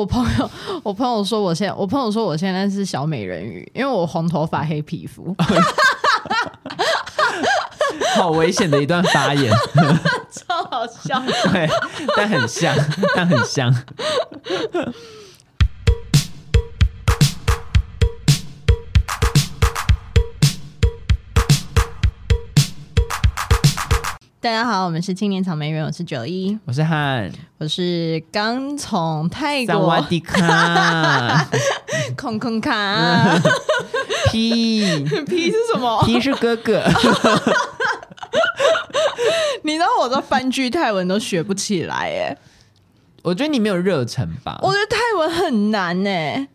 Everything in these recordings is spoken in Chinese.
我朋友，我朋友说我现在，我朋友说我现在是小美人鱼，因为我红头发黑皮肤，好危险的一段发言，超好笑，对，但很像，但很像。大家好，我们是青年草莓园，我是九一，我是汉，我是刚从泰国。萨瓦迪卡，空空卡，P P 是什么？P 是哥哥。你知道我的翻句泰文都学不起来哎，我觉得你没有热忱吧？我觉得泰文很难哎，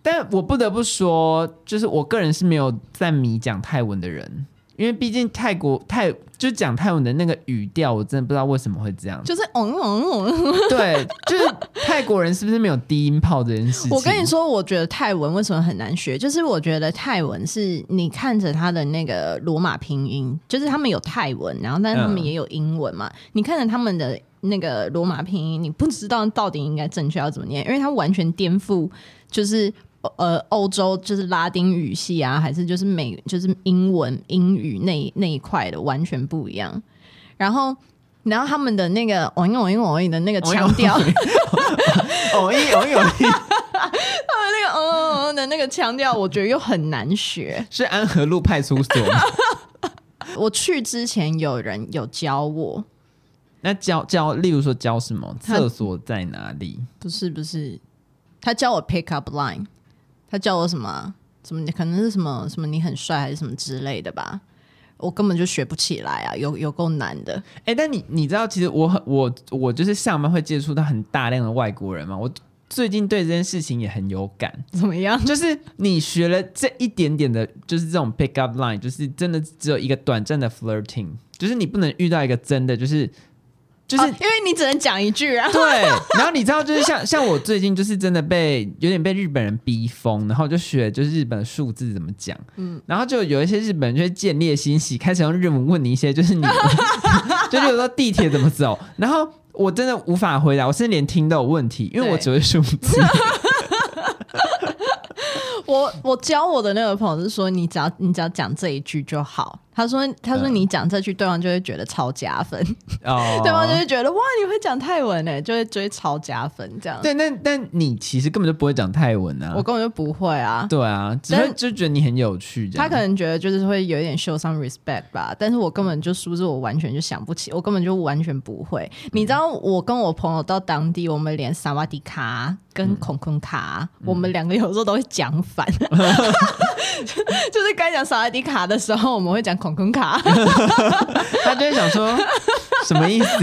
但我不得不说，就是我个人是没有在迷讲泰文的人。因为毕竟泰国泰就讲泰文的那个语调，我真的不知道为什么会这样。就是嗯嗯嗯，对，就是泰国人是不是没有低音炮这件事情？我跟你说，我觉得泰文为什么很难学？就是我觉得泰文是你看着他的那个罗马拼音，就是他们有泰文，然后但是他们也有英文嘛。嗯、你看着他们的那个罗马拼音，你不知道到底应该正确要怎么念，因为它完全颠覆，就是。呃，欧洲就是拉丁语系啊，还是就是美就是英文英语那那一块的完全不一样。然后，然后他们的那个“哦音哦音哦音”的那个腔调，哦音哦音哦音，他们那个“嗯嗯嗯”的那个腔调，我觉得又很难学。是安和路派出所。我去之前有人有教我，那教教，例如说教什么？厕所在哪里？不是不是，他教我 pick up line。他叫我什么？什么？可能是什么什么？你很帅还是什么之类的吧？我根本就学不起来啊，有有够难的。哎、欸，但你你知道，其实我很我我就是上班会接触到很大量的外国人嘛。我最近对这件事情也很有感。怎么样？就是你学了这一点点的，就是这种 pick up line，就是真的只有一个短暂的 flirting，就是你不能遇到一个真的就是。就是、哦、因为你只能讲一句啊，然后对，然后你知道，就是像 像我最近就是真的被有点被日本人逼疯，然后就学就是日本数字怎么讲，嗯，然后就有一些日本人就会见猎心喜，开始用日文问你一些，就是你，就比如说地铁怎么走，然后我真的无法回答，我甚至连听都有问题，因为我只会数字。我我教我的那个朋友是说，你只要你只要讲这一句就好。他说：“他说你讲这句，对方就会觉得超加分。哦，对方就会觉得哇，你会讲泰文呢，就会就会超加分这样。对，那但你其实根本就不会讲泰文啊，我根本就不会啊。对啊，只会就觉得你很有趣。他可能觉得就是会有一点 show some respect 吧，但是我根本就数字我完全就想不起，我根本就完全不会。嗯、你知道，我跟我朋友到当地，我们连萨瓦迪卡跟孔坤卡，嗯、我们两个有时候都会讲反，嗯、就是 该讲萨瓦迪卡的时候，我们会讲。”孔孔卡，他就会想说 什么意思？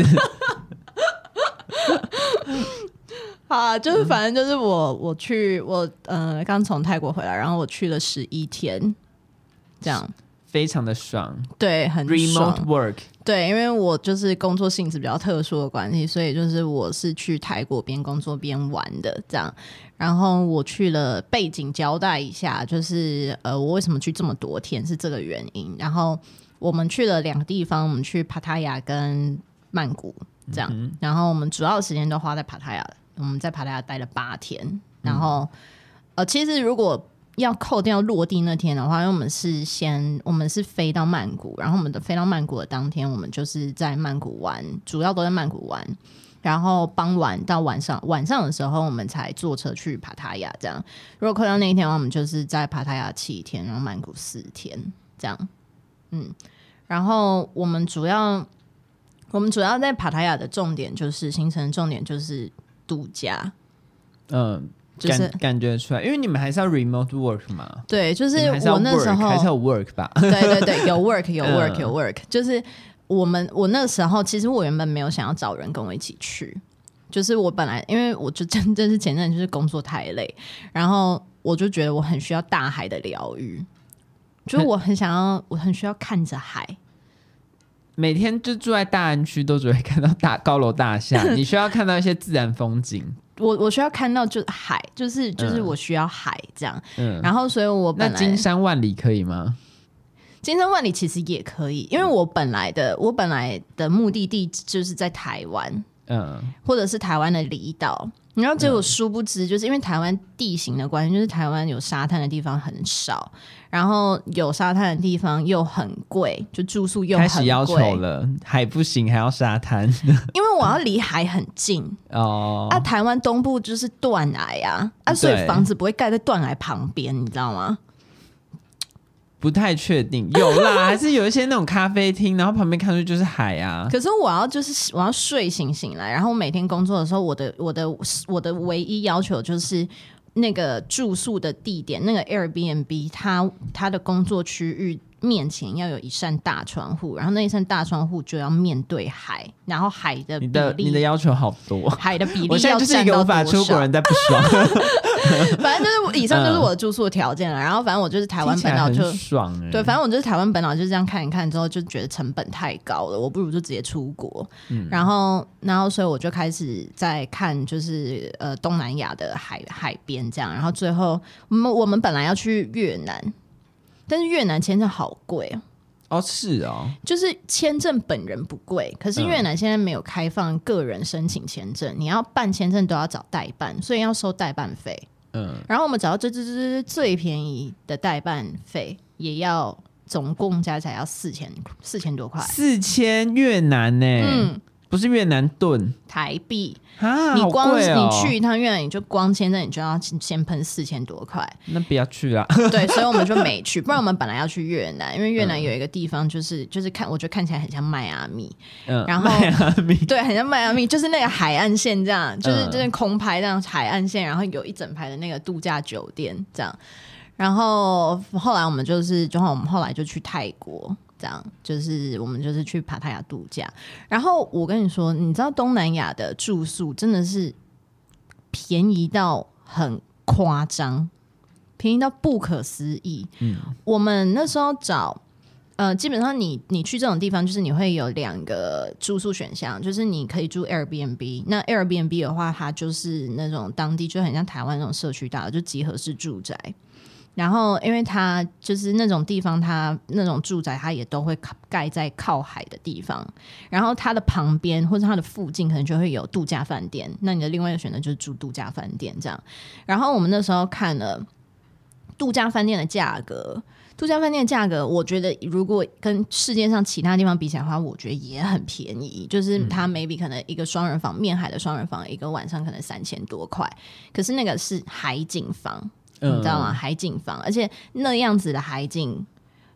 好啊，就是反正就是我我去我呃刚从泰国回来，然后我去了十一天，这样非常的爽，对，很爽 remote work，对，因为我就是工作性质比较特殊的关系，所以就是我是去泰国边工作边玩的这样。然后我去了，背景交代一下，就是呃，我为什么去这么多天是这个原因。然后我们去了两个地方，我们去帕塔亚跟曼谷这样。嗯、然后我们主要的时间都花在帕塔亚，我们在帕塔亚待了八天。然后、嗯、呃，其实如果要扣掉落地那天的话，因为我们是先我们是飞到曼谷，然后我们的飞到曼谷的当天，我们就是在曼谷玩，主要都在曼谷玩。然后傍晚到晚上，晚上的时候我们才坐车去帕塔亚。这样，如果扣掉那一天的话，我们就是在帕塔亚七天，然后曼谷四天，这样。嗯，然后我们主要，我们主要在帕塔亚的重点就是行程重点就是度假。嗯，就是感，感觉出来，因为你们还是要 remote work 嘛。对，就是我那时候还是要 work 吧。对对对，有 work 有 work 有 work，嗯，就是。我们我那时候其实我原本没有想要找人跟我一起去，就是我本来因为我就真的是前阵就是工作太累，然后我就觉得我很需要大海的疗愈，就是我很想要我很需要看着海，每天就住在大安区都只会看到大高楼大厦，你需要看到一些自然风景，我我需要看到就是海，就是就是我需要海这样，嗯，然后所以我本来那金山万里可以吗？金山万里其实也可以，因为我本来的我本来的目的地就是在台湾，嗯，或者是台湾的离岛。然后结果殊不知，就是因为台湾地形的关系，就是台湾有沙滩的地方很少，然后有沙滩的地方又很贵，就住宿又很贵。开始要求了，海不行，还要沙滩。因为我要离海很近 哦。啊，台湾东部就是断崖啊，啊，所以房子不会盖在断崖旁边，你知道吗？不太确定，有啦，还是有一些那种咖啡厅，然后旁边看出去就是海啊。可是我要就是我要睡醒醒来，然后每天工作的时候，我的我的我的唯一要求就是那个住宿的地点，那个 Airbnb 它它的工作区域。面前要有一扇大窗户，然后那一扇大窗户就要面对海，然后海的比例，你的你的要求好多，海的比例我现在就是一个无法出国人在不爽。反正就是以上就是我的住宿的条件了，嗯、然后反正我就是台湾本岛就爽，对，反正我就是台湾本岛就是这样看一看之后就觉得成本太高了，我不如就直接出国。嗯、然后然后所以我就开始在看就是呃东南亚的海海边这样，然后最后我们我们本来要去越南。但是越南签证好贵哦！哦，是哦，就是签证本人不贵，可是越南现在没有开放个人申请签证，嗯、你要办签证都要找代办，所以要收代办费。嗯，然后我们找到最最最最便宜的代办费，也要总共加起来要四千四千多块，四千越南呢？嗯。不是越南盾台币啊，你光、哦、你去一趟越南，你就光签证，你就要先喷四千多块。那不要去啊。对，所以我们就没去。不然我们本来要去越南，因为越南有一个地方，就是、嗯、就是看，我觉得看起来很像迈阿密。嗯，然后迈阿密对，很像迈阿密，就是那个海岸线这样，就是就是空拍这样海岸线，然后有一整排的那个度假酒店这样。然后后来我们就是，就我们后来就去泰国。这样就是我们就是去帕塔亚度假，然后我跟你说，你知道东南亚的住宿真的是便宜到很夸张，便宜到不可思议。嗯，我们那时候找，呃，基本上你你去这种地方，就是你会有两个住宿选项，就是你可以住 Airbnb。那 Airbnb 的话，它就是那种当地就很像台湾那种社区大楼，就集合式住宅。然后，因为它就是那种地方，它那种住宅，它也都会盖在靠海的地方。然后它的旁边或者它的附近，可能就会有度假饭店。那你的另外一个选择就是住度假饭店这样。然后我们那时候看了度假饭店的价格，度假饭店的价格，我觉得如果跟世界上其他地方比起来的话，我觉得也很便宜。就是它 maybe 可能一个双人房，面海的双人房，一个晚上可能三千多块。可是那个是海景房。你知道吗？海景房，而且那样子的海景，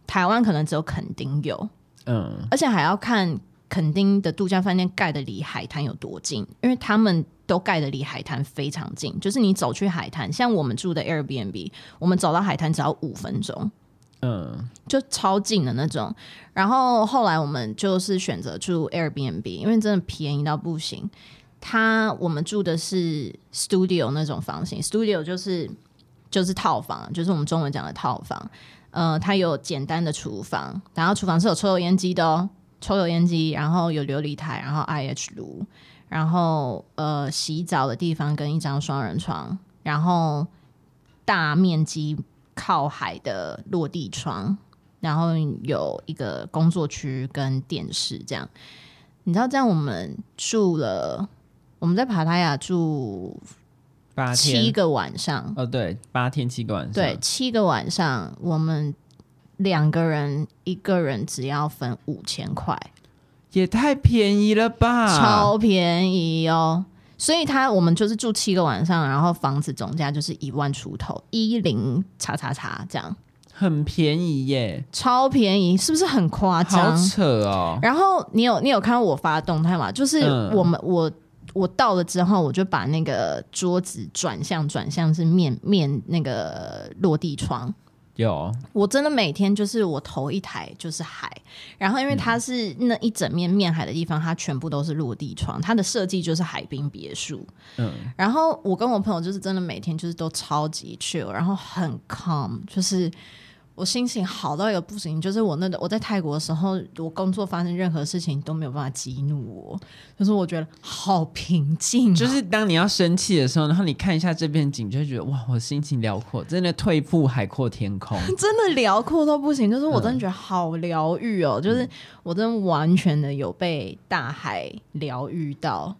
台湾可能只有垦丁有。嗯，而且还要看垦丁的度假饭店盖的离海滩有多近，因为他们都盖的离海滩非常近，就是你走去海滩，像我们住的 Airbnb，我们走到海滩只要五分钟，嗯，就超近的那种。然后后来我们就是选择住 Airbnb，因为真的便宜到不行。他我们住的是 Studio 那种房型，Studio 就是。就是套房，就是我们中文讲的套房。呃，它有简单的厨房，然后厨房是有抽油烟机的哦，抽油烟机，然后有流理台，然后 IH 炉，然后呃洗澡的地方跟一张双人床，然后大面积靠海的落地窗，然后有一个工作区跟电视这样。你知道这样我们住了，我们在帕塔亚住。八天七个晚上哦，对，八天七个晚上，对，七个晚上，我们两个人一个人只要分五千块，也太便宜了吧，超便宜哦！所以他我们就是住七个晚上，然后房子总价就是一万出头，一零叉叉叉这样，很便宜耶，超便宜，是不是很夸张？好扯哦！然后你有你有看到我发的动态吗？就是我们、嗯、我。我到了之后，我就把那个桌子转向转向是面面那个落地窗。有，我真的每天就是我头一台就是海，然后因为它是那一整面面海的地方，它全部都是落地窗，它的设计就是海滨别墅。嗯，然后我跟我朋友就是真的每天就是都超级 chill，然后很 calm，就是。我心情好到一个不行，就是我那个我在泰国的时候，我工作发生任何事情都没有办法激怒我，就是我觉得好平静啊。就是当你要生气的时候，然后你看一下这片景，就会觉得哇，我心情辽阔，真的退步海阔天空，真的辽阔到不行。就是我真的觉得好疗愈哦，嗯、就是我真的完全的有被大海疗愈到。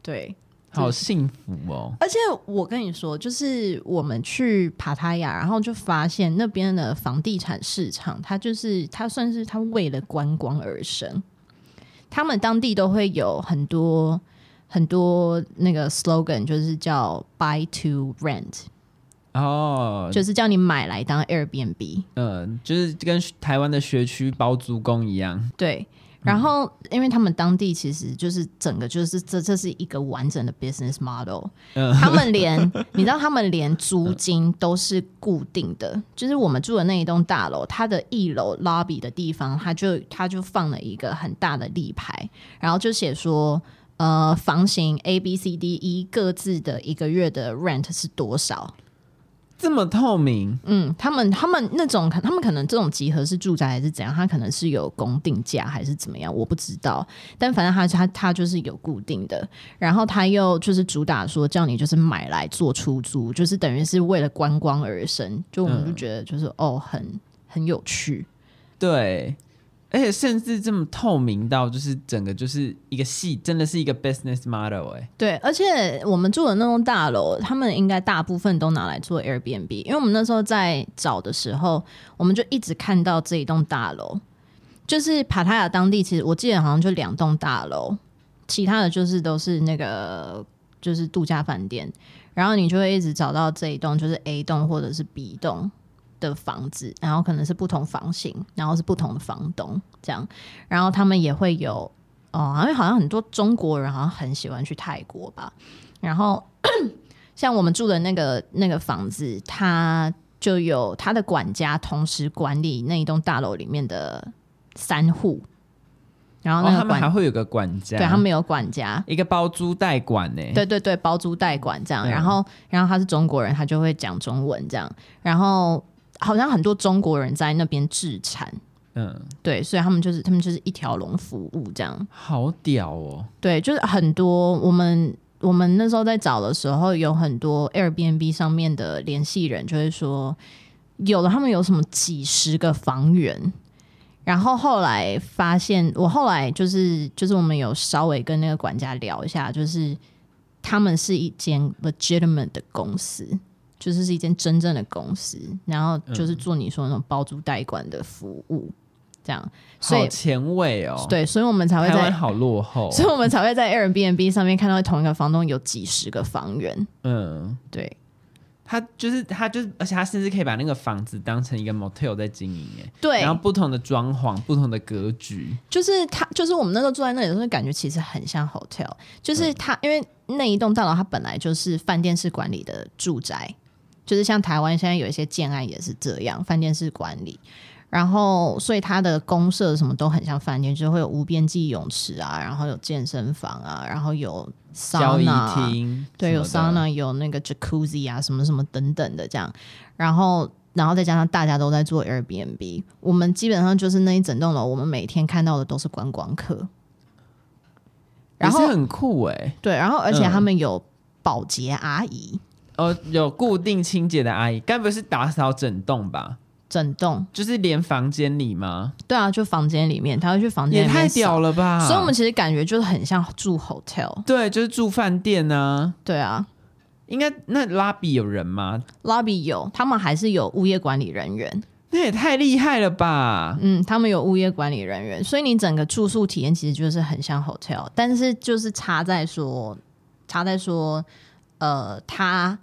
对，好幸福哦！而且我跟你说，就是我们去帕塔亚，然后就发现那边的房地产市场，它就是它算是它为了观光而生。他们当地都会有很多很多那个 slogan，就是叫 “buy to rent”。哦，就是叫你买来当 Airbnb，嗯，就是跟台湾的学区包租公一样。对，然后因为他们当地其实就是整个就是这这是一个完整的 business model，嗯，他们连你知道他们连租金都是固定的，就是我们住的那一栋大楼，它的一楼 lobby 的地方，它就它就放了一个很大的立牌，然后就写说，呃，房型 A B C D E 各自的一个月的 rent 是多少。这么透明，嗯，他们他们那种，他们可能这种集合是住宅还是怎样，他可能是有公定价还是怎么样，我不知道。但反正他他他就是有固定的，然后他又就是主打说叫你就是买来做出租，就是等于是为了观光而生，就我们就觉得就是、嗯、哦，很很有趣，对。而且甚至这么透明到，就是整个就是一个系，真的是一个 business model 哎。对，而且我们住的那栋大楼，他们应该大部分都拿来做 Airbnb，因为我们那时候在找的时候，我们就一直看到这一栋大楼，就是帕塔亚当地，其实我记得好像就两栋大楼，其他的就是都是那个就是度假饭店，然后你就会一直找到这一栋就是 A 栋或者是 B 栋。的房子，然后可能是不同房型，然后是不同的房东这样，然后他们也会有哦，因为好像很多中国人好像很喜欢去泰国吧，然后 像我们住的那个那个房子，他就有他的管家同时管理那一栋大楼里面的三户，然后那个、哦、他们还会有个管家，对他们有管家，一个包租代管呢，对对对，包租代管这样，然后然后他是中国人，他就会讲中文这样，然后。好像很多中国人在那边置产，嗯，对，所以他们就是他们就是一条龙服务这样，好屌哦。对，就是很多我们我们那时候在找的时候，有很多 Airbnb 上面的联系人就会说，有的他们有什么几十个房源，然后后来发现，我后来就是就是我们有稍微跟那个管家聊一下，就是他们是一间 legitimate 的公司。就是是一间真正的公司，然后就是做你说那种包租代管的服务，嗯、这样，所以好前卫哦。对，所以我们才会在好落后，所以我们才会在 Airbnb 上面看到同一个房东有几十个房源。嗯，对，他就是他就是，而且他甚至可以把那个房子当成一个 motel 在经营，哎，对，然后不同的装潢、不同的格局，就是他，就是我们那时候住在那里的时候，感觉其实很像 hotel，就是他，嗯、因为那一栋大楼它本来就是饭店式管理的住宅。就是像台湾现在有一些建案也是这样，饭店式管理，然后所以它的公社什么都很像饭店，就会有无边际泳池啊，然后有健身房啊，然后有桑拿厅，对，有桑拿，有那个 Jacuzzi 啊，什么什么等等的这样，然后然后再加上大家都在做 Airbnb，我们基本上就是那一整栋楼，我们每天看到的都是观光客，然后很酷哎、欸，对，然后而且他们有保洁阿姨。哦，有固定清洁的阿姨，该不是打扫整栋吧？整栋就是连房间里吗？对啊，就房间里面，他会去房间。也太屌了吧！所以我们其实感觉就是很像住 hotel，对，就是住饭店呢、啊。对啊，应该那 lobby 有人吗？lobby 有，他们还是有物业管理人员。那也太厉害了吧！嗯，他们有物业管理人员，所以你整个住宿体验其实就是很像 hotel，但是就是差在说，差在说。呃，它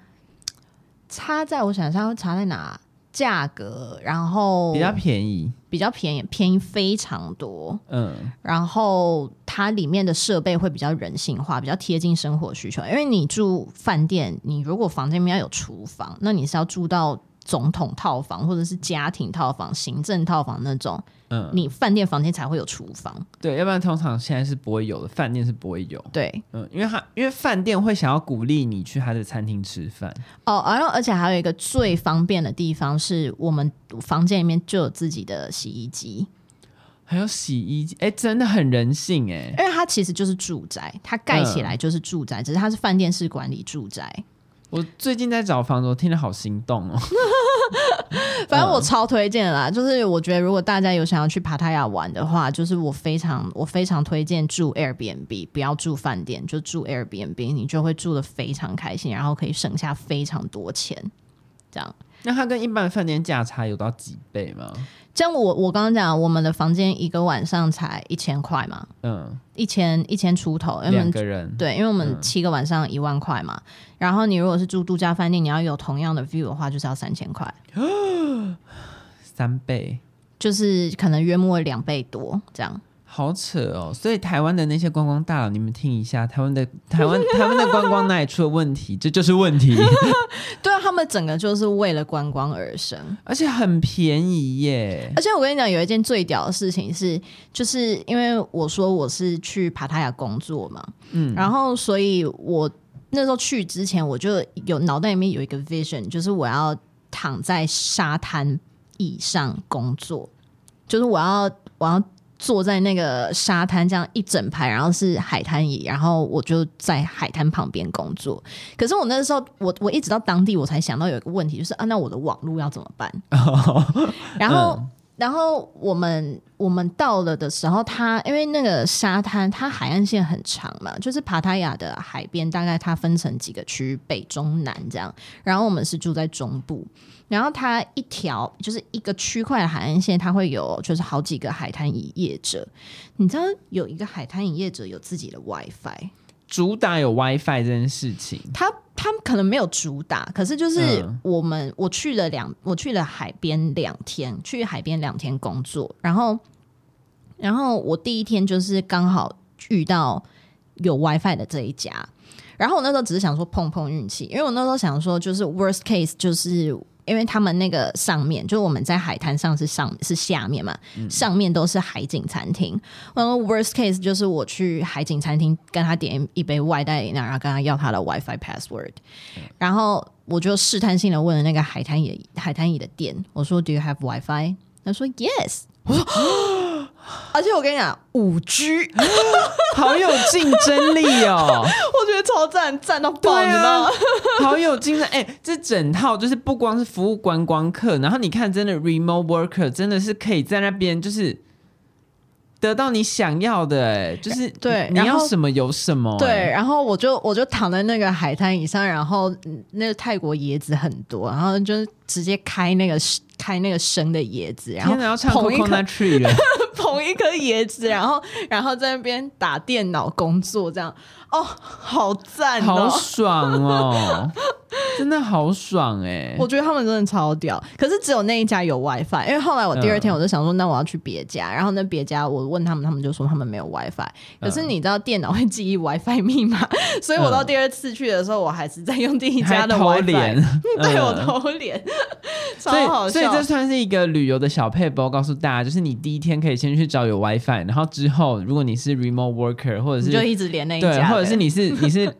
差在我想想，差在哪？价格，然后比较便宜，比较便宜，便宜非常多。嗯，然后它里面的设备会比较人性化，比较贴近生活需求。因为你住饭店，你如果房间里面要有厨房，那你是要住到总统套房或者是家庭套房、行政套房那种。嗯，你饭店房间才会有厨房，对，要不然通常现在是不会有的，饭店是不会有。对，嗯，因为他因为饭店会想要鼓励你去他的餐厅吃饭哦，然后而且还有一个最方便的地方是我们房间里面就有自己的洗衣机，还有洗衣机，哎，真的很人性哎，因为它其实就是住宅，它盖起来就是住宅，嗯、只是它是饭店式管理住宅。我最近在找房子，我听得好心动哦。反正我超推荐啦，就是我觉得如果大家有想要去帕塔亚玩的话，就是我非常我非常推荐住 Airbnb，不要住饭店，就住 Airbnb，你就会住的非常开心，然后可以省下非常多钱，这样。那它跟一般饭店价差有到几倍吗？像我我刚刚讲，我们的房间一个晚上才一千块嘛，嗯，一千一千出头，两个人。对，因为我们七个晚上一万块嘛，嗯、然后你如果是住度假饭店，你要有同样的 view 的话，就是要三千块，三倍，就是可能约莫两倍多这样。好扯哦！所以台湾的那些观光大佬，你们听一下，台湾的台湾 台湾的观光哪里出了问题？这就是问题。对啊，他们整个就是为了观光而生，而且很便宜耶。而且我跟你讲，有一件最屌的事情是，就是因为我说我是去帕塔亚工作嘛，嗯，然后所以我那时候去之前，我就有脑袋里面有一个 vision，就是我要躺在沙滩椅上工作，就是我要我要。坐在那个沙滩这样一整排，然后是海滩椅，然后我就在海滩旁边工作。可是我那时候，我我一直到当地，我才想到有一个问题，就是啊，那我的网络要怎么办？然后，然后我们我们到了的时候，它因为那个沙滩，它海岸线很长嘛，就是帕塔亚的海边，大概它分成几个区，北中南这样。然后我们是住在中部。然后它一条就是一个区块的海岸线，它会有就是好几个海滩营业者。你知道有一个海滩营业者有自己的 WiFi，主打有 WiFi 这件事情。他他们可能没有主打，可是就是我们、嗯、我去了两我去了海边两天，去海边两天工作，然后然后我第一天就是刚好遇到有 WiFi 的这一家，然后我那时候只是想说碰碰运气，因为我那时候想说就是 worst case 就是。因为他们那个上面，就是我们在海滩上是上是下面嘛，嗯、上面都是海景餐厅。然后 worst case 就是我去海景餐厅跟他点一杯外带饮料，然后跟他要他的 WiFi password，嗯、然后我就试探性的问了那个海滩椅海滩椅的店，我说 Do you have WiFi？他说 Yes。我说。而且我跟你讲，五 G 好有竞争力哦！我觉得超赞，赞到爆，啊、你知道吗？好有竞争，哎、欸，这整套就是不光是服务观光客，然后你看，真的 remote worker 真的是可以在那边就是得到你想要的，哎，就是对，你要什么有什么。对，然后我就我就躺在那个海滩椅上，然后那个泰国椰子很多，然后就直接开那个开那个生的椰子，然后要唱 Coconut Tree 了。捧一颗椰子，然后然后在那边打电脑工作，这样。哦，好赞哦，好爽哦，真的好爽哎！我觉得他们真的超屌，可是只有那一家有 WiFi，因为后来我第二天我就想说，那我要去别家，然后那别家我问他们，他们就说他们没有 WiFi，可是你知道电脑会记忆 WiFi 密码，所以我到第二次去的时候，我还是在用第一家的 WiFi，对我偷脸，超好笑。所以这算是一个旅游的小配包，告诉大家，就是你第一天可以。先去找有 WiFi，然后之后，如果你是 remote worker，或者是就一直连那一家，者是你是你是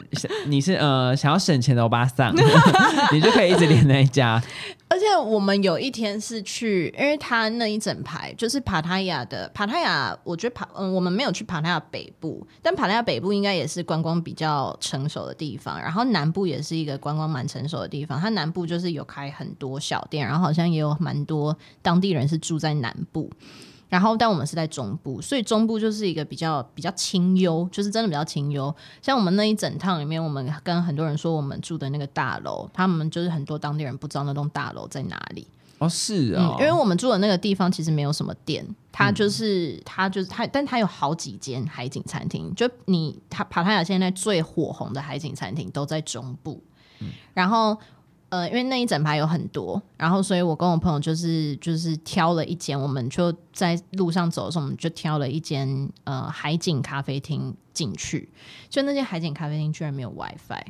你是呃想要省钱的欧巴桑，你就可以一直连那一家。而且我们有一天是去，因为他那一整排就是帕塔亚的帕塔亚，我觉得帕嗯，我们没有去帕塔亚北部，但帕塔亚北部应该也是观光比较成熟的地方，然后南部也是一个观光蛮成熟的地方。它南部就是有开很多小店，然后好像也有蛮多当地人是住在南部。然后，但我们是在中部，所以中部就是一个比较比较清幽，就是真的比较清幽。像我们那一整趟里面，我们跟很多人说我们住的那个大楼，他们就是很多当地人不知道那栋大楼在哪里。哦，是啊、哦嗯，因为我们住的那个地方其实没有什么店，它就是、嗯、它就是它，但它有好几间海景餐厅。就你它帕塔亚现在最火红的海景餐厅都在中部，嗯、然后。呃，因为那一整排有很多，然后所以我跟我朋友就是就是挑了一间，我们就在路上走的时候，我们就挑了一间呃海景咖啡厅进去。就那间海景咖啡厅居然没有 WiFi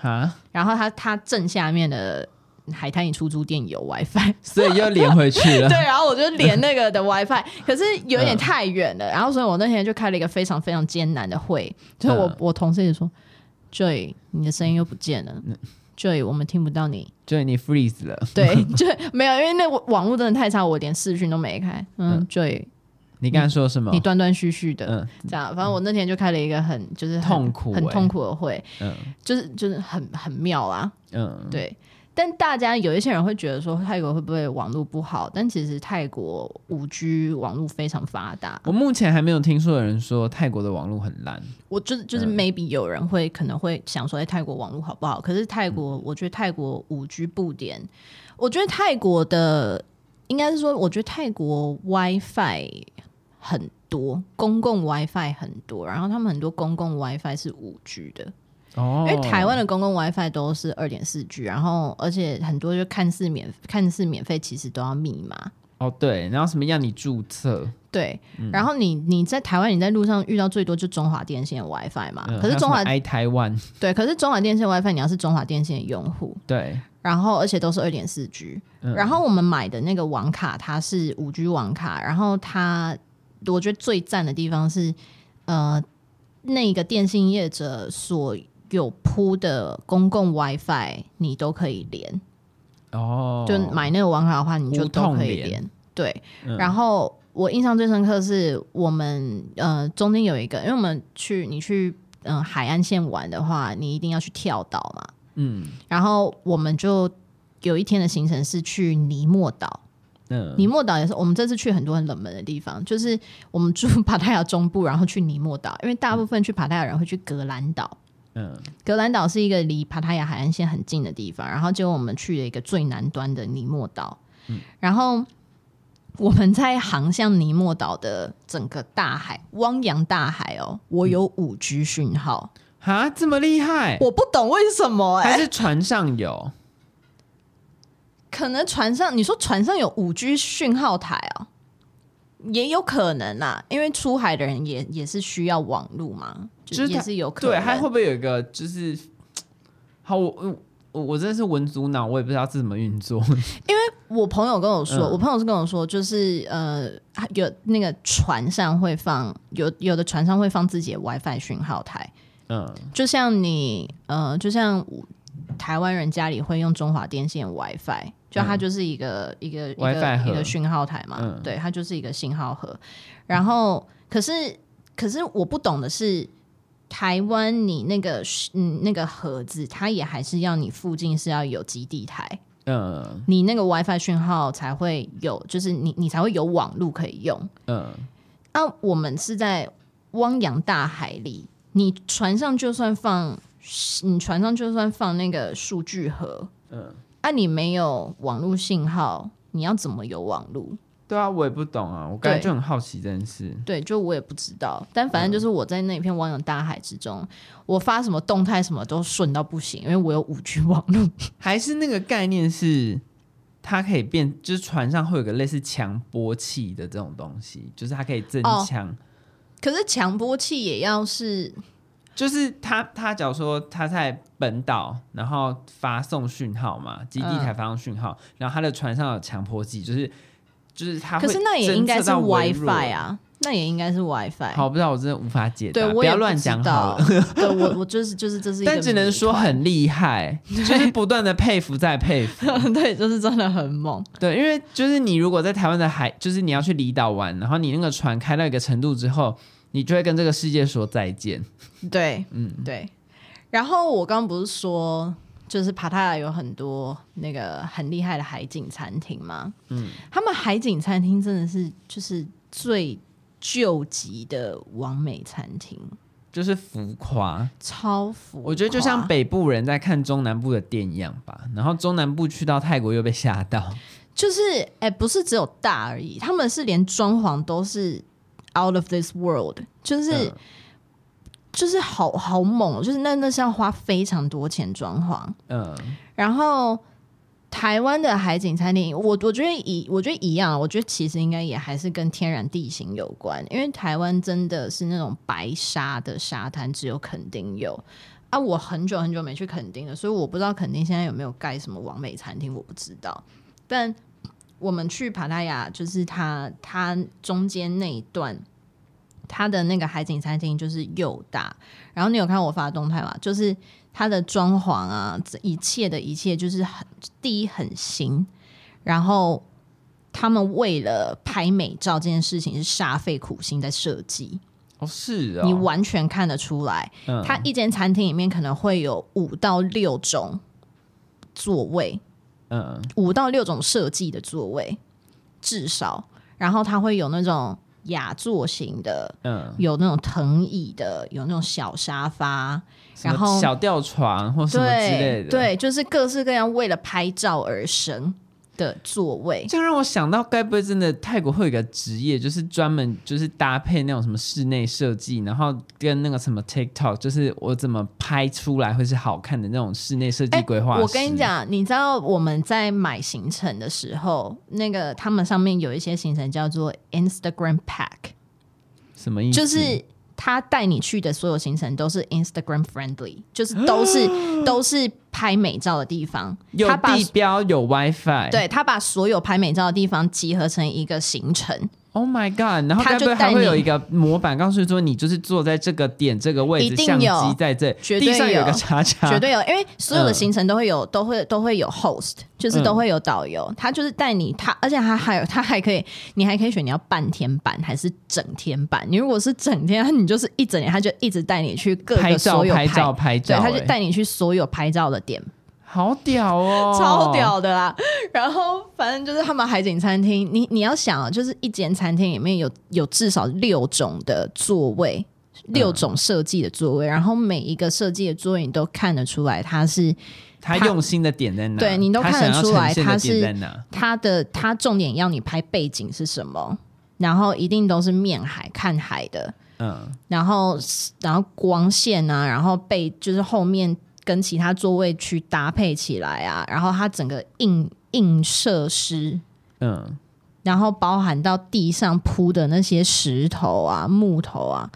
啊，然后它它正下面的海滩椅出租店有 WiFi，所以又连回去了。对，然后我就连那个的 WiFi，可是有点太远了，然后所以我那天就开了一个非常非常艰难的会，就我我同事也说，Joy，你的声音又不见了。Joy，我们听不到你。Joy，你 freeze 了。对，就没有，因为那网络真的太差，我连视讯都没开。嗯，Joy，你刚才说什么？你断断续续的。嗯，这样，反正我那天就开了一个很就是很痛苦、很痛苦的会。嗯，就是就是很很妙啊。嗯，对。但大家有一些人会觉得说泰国会不会网络不好？但其实泰国五 G 网络非常发达。我目前还没有听说有人说泰国的网络很烂。我就是就是 maybe 有人会可能会想说，哎，泰国网络好不好？可是泰国，我觉得泰国五 G 布点，我觉得泰国的应该是说，我觉得泰国 WiFi 很多，公共 WiFi 很多，然后他们很多公共 WiFi 是五 G 的。哦，因为台湾的公共 WiFi 都是二点四 G，然后而且很多就看似免看似免费，其实都要密码。哦，对，然后什么要你注册？对，嗯、然后你你在台湾你在路上遇到最多就中华电信的 WiFi 嘛，嗯、可是中华 i 台湾对，可是中华电信 WiFi 你要是中华电信的用户，对，然后而且都是二点四 G，然后我们买的那个网卡它是五 G 网卡，然后它我觉得最赞的地方是呃那个电信业者所有铺的公共 WiFi 你都可以连。哦，就买那个网卡的话你就都可以连，连。对，嗯、然后。我印象最深刻的是我们呃中间有一个，因为我们去你去嗯、呃、海岸线玩的话，你一定要去跳岛嘛，嗯，然后我们就有一天的行程是去尼莫岛，嗯，尼莫岛也是我们这次去很多很冷门的地方，就是我们住 帕塔亚中部，然后去尼莫岛，因为大部分去帕塔亚人会去格兰岛，嗯，格兰岛是一个离帕塔亚海岸线很近的地方，然后结果我们去了一个最南端的尼莫岛，嗯，然后。我们在航向尼莫岛的整个大海，汪洋大海哦，我有五 G 讯号啊，这么厉害！我不懂为什么哎、欸，还是船上有？可能船上你说船上有五 G 讯号台哦，也有可能啦，因为出海的人也也是需要网路嘛，就是也是有可能。对，还会不会有一个就是好我。我我真的是文组脑，我也不知道是怎么运作。因为我朋友跟我说，嗯、我朋友是跟我说，就是呃，有那个船上会放有有的船上会放自己的 WiFi 讯号台，嗯，就像你呃，就像台湾人家里会用中华电信的 WiFi，就它就是一个、嗯、一个 WiFi 一个讯号台嘛，嗯、对，它就是一个信号盒。然后，可是可是我不懂的是。台湾，你那个嗯那个盒子，它也还是要你附近是要有基地台，嗯，你那个 WiFi 讯号才会有，就是你你才会有网路可以用，嗯。啊，我们是在汪洋大海里，你船上就算放，你船上就算放那个数据盒，嗯，啊，你没有网络信号，你要怎么有网路？对啊，我也不懂啊，我刚才就很好奇这件事。对，就我也不知道，但反正就是我在那片汪洋大海之中，嗯、我发什么动态什么都顺到不行，因为我有五 G 网络。还是那个概念是，它可以变，就是船上会有个类似强波器的这种东西，就是它可以增强。哦、可是强波器也要是，就是他他假如说他在本岛，然后发送讯号嘛，基地台发送讯号，嗯、然后他的船上有强迫剂，就是。就是他，可是那也应该是 WiFi 啊，那也应该是 WiFi。好，不知道我真的无法解答，对，不要乱讲好了。对，我我就是就是这是但只能说很厉害，就是不断的佩服再佩服。对，就是真的很猛。对，因为就是你如果在台湾的海，就是你要去离岛玩，然后你那个船开到一个程度之后，你就会跟这个世界说再见。对，嗯，对。然后我刚刚不是说。就是帕塔亚有很多那个很厉害的海景餐厅吗，嗯，他们海景餐厅真的是就是最救急的完美餐厅，就是浮夸，超浮夸。我觉得就像北部人在看中南部的店一样吧，然后中南部去到泰国又被吓到，就是哎、欸，不是只有大而已，他们是连装潢都是 out of this world，就是。嗯就是好好猛，就是那那是要花非常多钱装潢，嗯，然后台湾的海景餐厅，我我觉得一我觉得一样，我觉得其实应该也还是跟天然地形有关，因为台湾真的是那种白沙的沙滩，只有垦丁有啊。我很久很久没去垦丁了，所以我不知道垦丁现在有没有盖什么完美餐厅，我不知道。但我们去帕拉雅，就是它它中间那一段。它的那个海景餐厅就是又大，然后你有看我发的动态吗？就是它的装潢啊，这一切的一切就是很第一很新，然后他们为了拍美照这件事情是煞费苦心在设计。哦，是啊，你完全看得出来，它一间餐厅里面可能会有五到六种座位，嗯，五到六种设计的座位，至少，然后它会有那种雅座型的，嗯，有那种藤椅的，有那种小沙发，然后小吊床或什么之类的，对，就是各式各样为了拍照而生。的座位，这让我想到，该不会真的泰国会有一个职业，就是专门就是搭配那种什么室内设计，然后跟那个什么 TikTok，就是我怎么拍出来会是好看的那种室内设计规划。我跟你讲，你知道我们在买行程的时候，那个他们上面有一些行程叫做 Instagram Pack，什么意思？就是。他带你去的所有行程都是 Instagram friendly，就是都是 都是拍美照的地方。有地标，有 WiFi，对，他把所有拍美照的地方集合成一个行程。Oh my god！然后该不会还会有一个模板，告诉你说你就是坐在这个点这个位置，相机在这，绝对有，地上有个叉叉，绝对有，因为所有的行程都会有，嗯、都会都会有 host，就是都会有导游，嗯、他就是带你，他而且他还有他还可以，你还可以选你要半天版还是整天版。你如果是整天，你就是一整年，他就一直带你去各个所有拍，拍照拍照，对，他就带你去所有拍照的点。好屌哦，超屌的啦！然后反正就是他们海景餐厅，你你要想啊，就是一间餐厅里面有有至少六种的座位，六种设计的座位，嗯、然后每一个设计的座位你都看得出来，它是他用心的点在哪？对，你都看得出来，他是他的他重点要你拍背景是什么，然后一定都是面海看海的，嗯，然后然后光线啊，然后背就是后面。跟其他座位去搭配起来啊，然后它整个硬硬设施，嗯，然后包含到地上铺的那些石头啊、木头啊，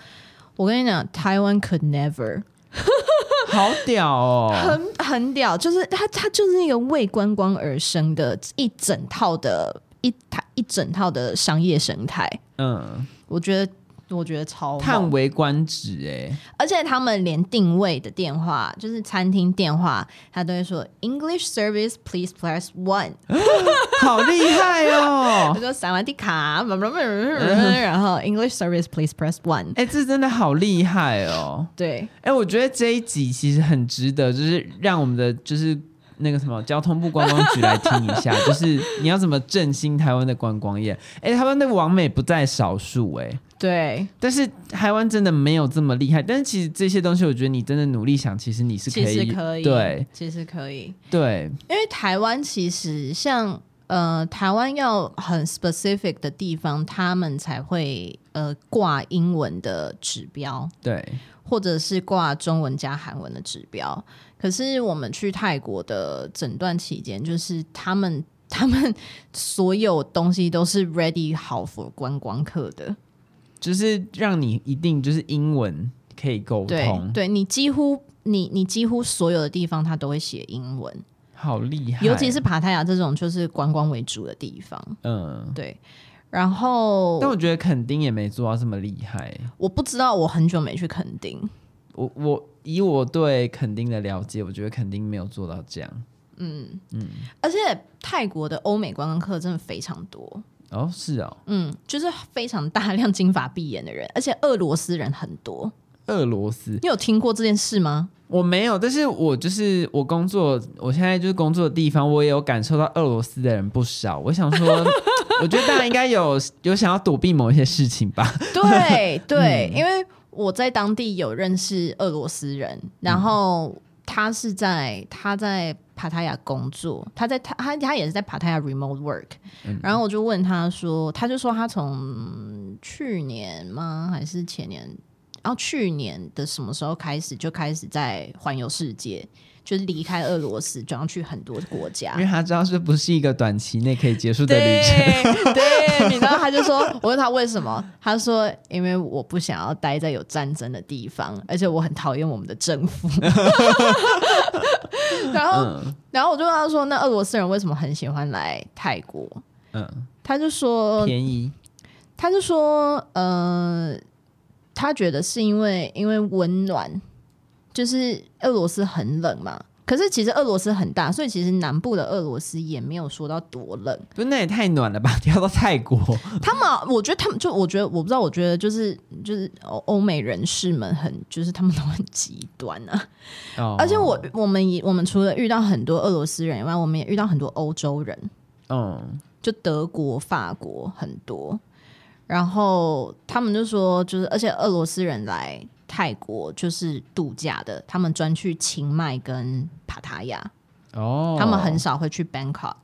我跟你讲，台湾 could never，好屌哦，很很屌，就是它它就是那个为观光而生的一整套的一台一整套的商业生态，嗯，我觉得。我觉得超叹为观止哎、欸，而且他们连定位的电话，就是餐厅电话，他都会说 English service please press one，好厉害哦！他说萨瓦迪卡，然后 English service please press one，哎、欸，这真的好厉害哦！对，哎、欸，我觉得这一集其实很值得，就是让我们的就是那个什么交通部观光局来听一下，就是你要怎么振兴台湾的观光业？哎、欸，他们那个网美不在少数哎。对，但是台湾真的没有这么厉害。但是其实这些东西，我觉得你真的努力想，其实你是可以，其实可以，对，其实可以，对。因为台湾其实像呃，台湾要很 specific 的地方，他们才会呃挂英文的指标，对，或者是挂中文加韩文的指标。可是我们去泰国的整段期间，就是他们他们所有东西都是 ready 好 for 观光客的。就是让你一定就是英文可以沟通，对，对你几乎你你几乎所有的地方他都会写英文，好厉害，尤其是帕泰亚这种就是观光为主的地方，嗯，对。然后，但我觉得垦丁也没做到这么厉害，我不知道，我很久没去垦丁，我我以我对垦丁的了解，我觉得垦丁没有做到这样，嗯。嗯，而且泰国的欧美观光客真的非常多。哦，是哦，嗯，就是非常大量金发碧眼的人，而且俄罗斯人很多。俄罗斯，你有听过这件事吗？我没有，但是我就是我工作，我现在就是工作的地方，我也有感受到俄罗斯的人不少。我想说，我觉得大家应该有有想要躲避某一些事情吧？对对，嗯、因为我在当地有认识俄罗斯人，然后他是在他在。帕塔亚工作，他在他他他也是在帕塔亚 remote work，嗯，然后我就问他说，他就说他从去年吗还是前年，然后去年的什么时候开始就开始在环游世界。就是离开俄罗斯，就要去很多国家，因为他知道这不是一个短期内可以结束的旅程。对，对你知道，他就说，我问他为什么，他说，因为我不想要待在有战争的地方，而且我很讨厌我们的政府。然后，嗯、然后我就问他说，那俄罗斯人为什么很喜欢来泰国？嗯，他就说便宜，他就说，呃，他觉得是因为因为温暖。就是俄罗斯很冷嘛，可是其实俄罗斯很大，所以其实南部的俄罗斯也没有说到多冷。不是，那也太暖了吧？跳到泰国，他们，我觉得他们就，我觉得我不知道，我觉得就是就是欧欧美人士们很，就是他们都很极端啊。哦，而且我我们也我们除了遇到很多俄罗斯人以外，我们也遇到很多欧洲人。嗯，就德国、法国很多，然后他们就说，就是而且俄罗斯人来。泰国就是度假的，他们专去清迈跟帕塔亚。哦，他们很少会去 Bangkok。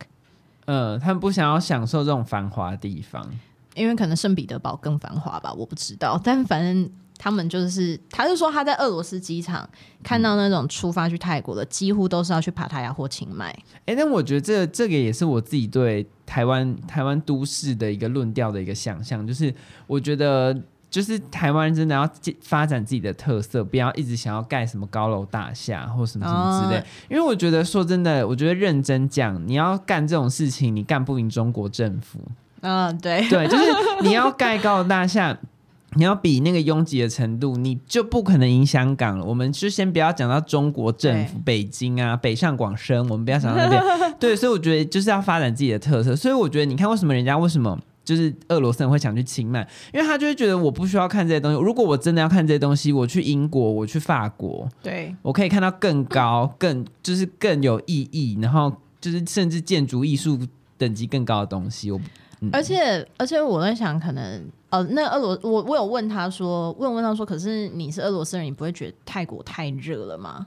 呃，他们不想要享受这种繁华的地方，因为可能圣彼得堡更繁华吧，我不知道。但反正他们就是，他就说他在俄罗斯机场看到那种出发去泰国的，嗯、几乎都是要去帕塔亚或清迈。哎、欸，但我觉得这这个也是我自己对台湾台湾都市的一个论调的一个想象，就是我觉得。就是台湾人真的要发展自己的特色，不要一直想要盖什么高楼大厦或什么什么之类。哦、因为我觉得说真的，我觉得认真讲，你要干这种事情，你干不赢中国政府。嗯、哦，对对，就是你要盖高楼大厦，你要比那个拥挤的程度，你就不可能赢香港了。我们就先不要讲到中国政府，北京啊，北上广深，我们不要想到那边。对，所以我觉得就是要发展自己的特色。所以我觉得，你看为什么人家为什么？就是俄罗斯人会想去清迈，因为他就会觉得我不需要看这些东西。如果我真的要看这些东西，我去英国，我去法国，对，我可以看到更高、更就是更有意义，然后就是甚至建筑艺术等级更高的东西。我，嗯、而且而且我在想，可能呃，那俄罗我我有问他说，我有问他说，可是你是俄罗斯人，你不会觉得泰国太热了吗？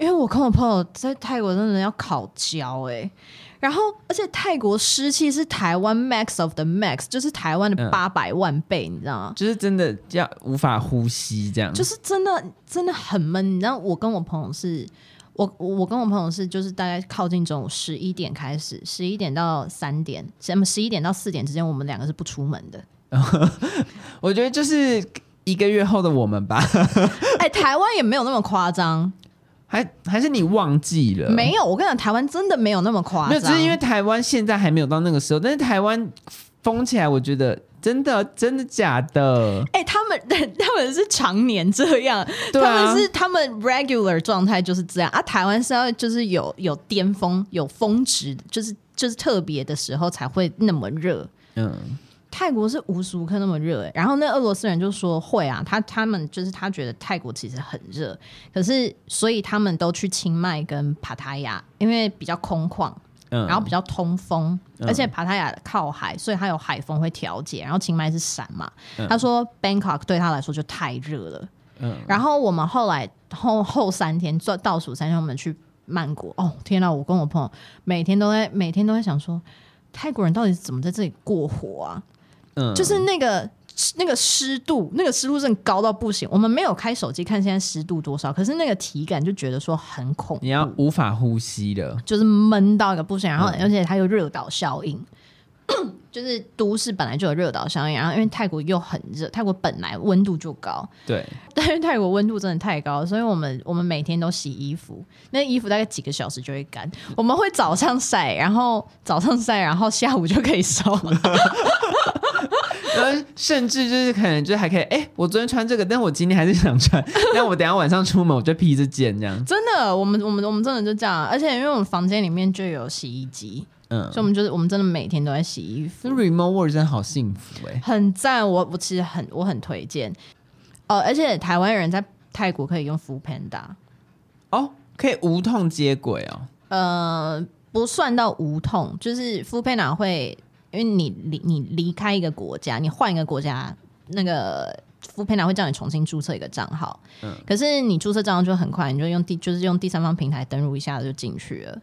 因为我跟我朋友在泰国真的要烤焦哎、欸。然后，而且泰国湿气是台湾 max of the max，就是台湾的八百万倍，嗯、你知道吗？就是真的叫无法呼吸这样。就是真的真的很闷。你知道，我跟我朋友是，我我跟我朋友是，就是大概靠近中午十一点开始，十一点到三点，什么十一点到四点之间，我们两个是不出门的。我觉得就是一个月后的我们吧。哎，台湾也没有那么夸张。还还是你忘记了？没有，我跟你讲，台湾真的没有那么夸张。没有，只是因为台湾现在还没有到那个时候。但是台湾封起来，我觉得真的真的假的？哎、欸，他们 他们是常年这样，他们是他们 regular 状态就是这样啊。台湾是要就是有有巅峰有峰值，就是就是特别的时候才会那么热。嗯。泰国是无时无刻那么热，然后那俄罗斯人就说会啊，他他们就是他觉得泰国其实很热，可是所以他们都去清迈跟帕塔亚，因为比较空旷，嗯，然后比较通风，嗯、而且帕塔亚靠海，所以它有海风会调节，然后清迈是山嘛，嗯、他说 Bangkok 对他来说就太热了，嗯，然后我们后来后后三天做倒数三天，我们去曼谷，哦天哪，我跟我朋友每天都在每天都在想说，泰国人到底怎么在这里过活啊？嗯，就是那个那个湿度，那个湿度真的高到不行。我们没有开手机看现在湿度多少，可是那个体感就觉得说很恐怖，你要无法呼吸的，就是闷到一个不行。然后，而且它有热岛效应，嗯、就是都市本来就有热岛效应。然后，因为泰国又很热，泰国本来温度就高，对。但是泰国温度真的太高，所以我们我们每天都洗衣服，那衣服大概几个小时就会干。我们会早上晒，然后早上晒，然后下午就可以收 了。甚至就是可能就还可以，哎、欸，我昨天穿这个，但我今天还是想穿。那我等下晚上出门，我就披着件这样。真的，我们我们我们真的就这样，而且因为我们房间里面就有洗衣机，嗯，所以我们就是我们真的每天都在洗衣服。Remote work 真的好幸福哎、欸，很赞。我我其实很我很推荐哦，而且台湾人在泰国可以用 Foodpanda 哦，可以无痛接轨哦。呃，不算到无痛，就是 Foodpanda 会。因为你离你离开一个国家，你换一个国家，那个 Foodpanda 会叫你重新注册一个账号。嗯，可是你注册账号就很快，你就用第就是用第三方平台登录一下就进去了。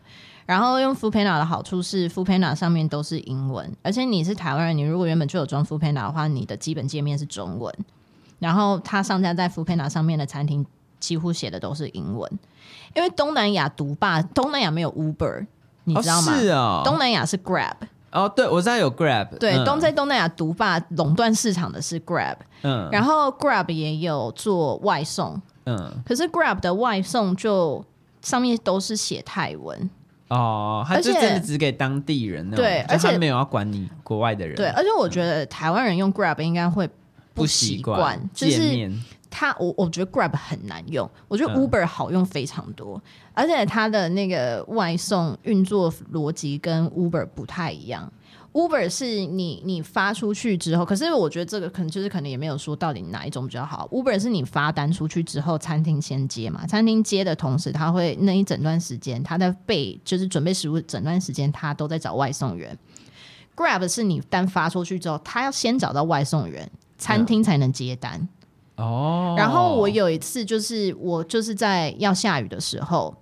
然后用 Foodpanda 的好处是 Foodpanda 上面都是英文，而且你是台湾人，你如果原本就有装 Foodpanda 的话，你的基本界面是中文。然后它上架在 Foodpanda 上面的餐厅几乎写的都是英文，因为东南亚独霸，东南亚没有 Uber，你知道吗？哦是哦，东南亚是 Grab。哦，对，我知道有 Grab，对，东、嗯、在东南亚独霸垄断市场的是 Grab，嗯，然后 Grab 也有做外送，嗯，可是 Grab 的外送就上面都是写泰文，哦，他就真的只给当地人，对，而且没有要管你国外的人，对，而且我觉得台湾人用 Grab 应该会不习惯，就是。它我我觉得 Grab 很难用，我觉得 Uber 好用非常多，嗯、而且它的那个外送运作逻辑跟 Uber 不太一样。Uber 是你你发出去之后，可是我觉得这个可能就是可能也没有说到底哪一种比较好。Uber 是你发单出去之后，餐厅先接嘛，餐厅接的同时，他会那一整段时间他在备就是准备食物，整段时间他都在找外送员。Grab 是你单发出去之后，他要先找到外送员，餐厅才能接单。哦、然后我有一次就是我就是在要下雨的时候。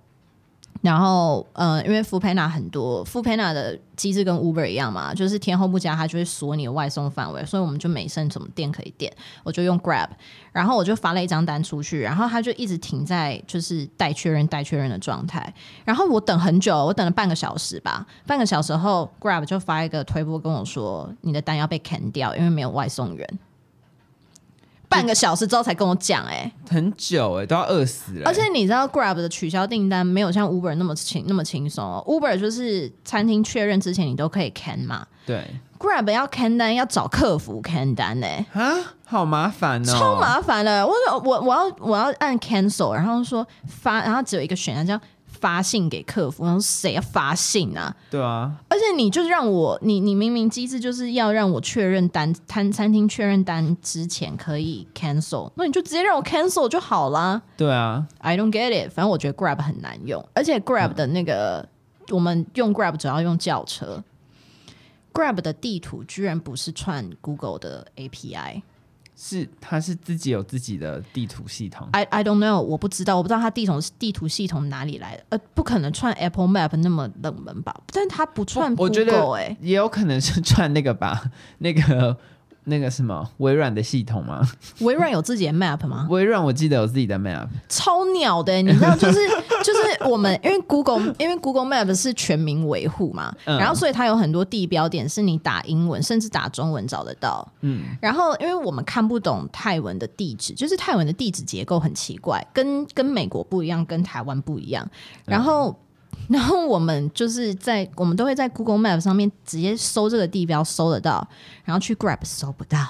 然后，呃，因为 f o o p a n a 很多 f o o p a n a 的机制跟 Uber 一样嘛，就是天后不佳，它就会锁你的外送范围，所以我们就没剩什么店可以点，我就用 Grab，然后我就发了一张单出去，然后它就一直停在就是待确认、待确认的状态，然后我等很久，我等了半个小时吧，半个小时后 Grab 就发一个推波跟我说，你的单要被砍掉，因为没有外送员。半个小时之后才跟我讲，哎，很久哎、欸，都要饿死了。而且你知道，Grab 的取消订单没有像 Uber 那么轻那么轻松哦。Uber 就是餐厅确认之前你都可以 can 嘛，对。Grab 要 can 单要找客服 can 单呢，啊，好麻烦哦，超麻烦的。我我我要我要按 cancel，然后说发，然后只有一个选项叫。发信给客服，然后谁要发信啊？对啊，而且你就是让我，你你明明机制就是要让我确认单，餐餐厅确认单之前可以 cancel，那你就直接让我 cancel 就好啦。对啊，I don't get it。反正我觉得 Grab 很难用，而且 Grab 的那个、嗯、我们用 Grab 主要用轿车，Grab 的地图居然不是串 Google 的 API。是，它是自己有自己的地图系统。I I don't know，我不知道，我不知道它地图地图系统哪里来的。呃，不可能串 Apple Map 那么冷门吧？但是它不串我觉得哎，也有可能是串那个吧，那个。那个什么微软的系统吗？微软有自己的 map 吗？微软我记得有自己的 map，超鸟的，你知道，就是 就是我们因为 Google 因为 Google Map 是全民维护嘛，嗯、然后所以它有很多地标点是你打英文甚至打中文找得到，嗯，然后因为我们看不懂泰文的地址，就是泰文的地址结构很奇怪，跟跟美国不一样，跟台湾不一样，然后。嗯 然后我们就是在我们都会在 Google Map 上面直接搜这个地标，搜得到，然后去 Grab 搜不到，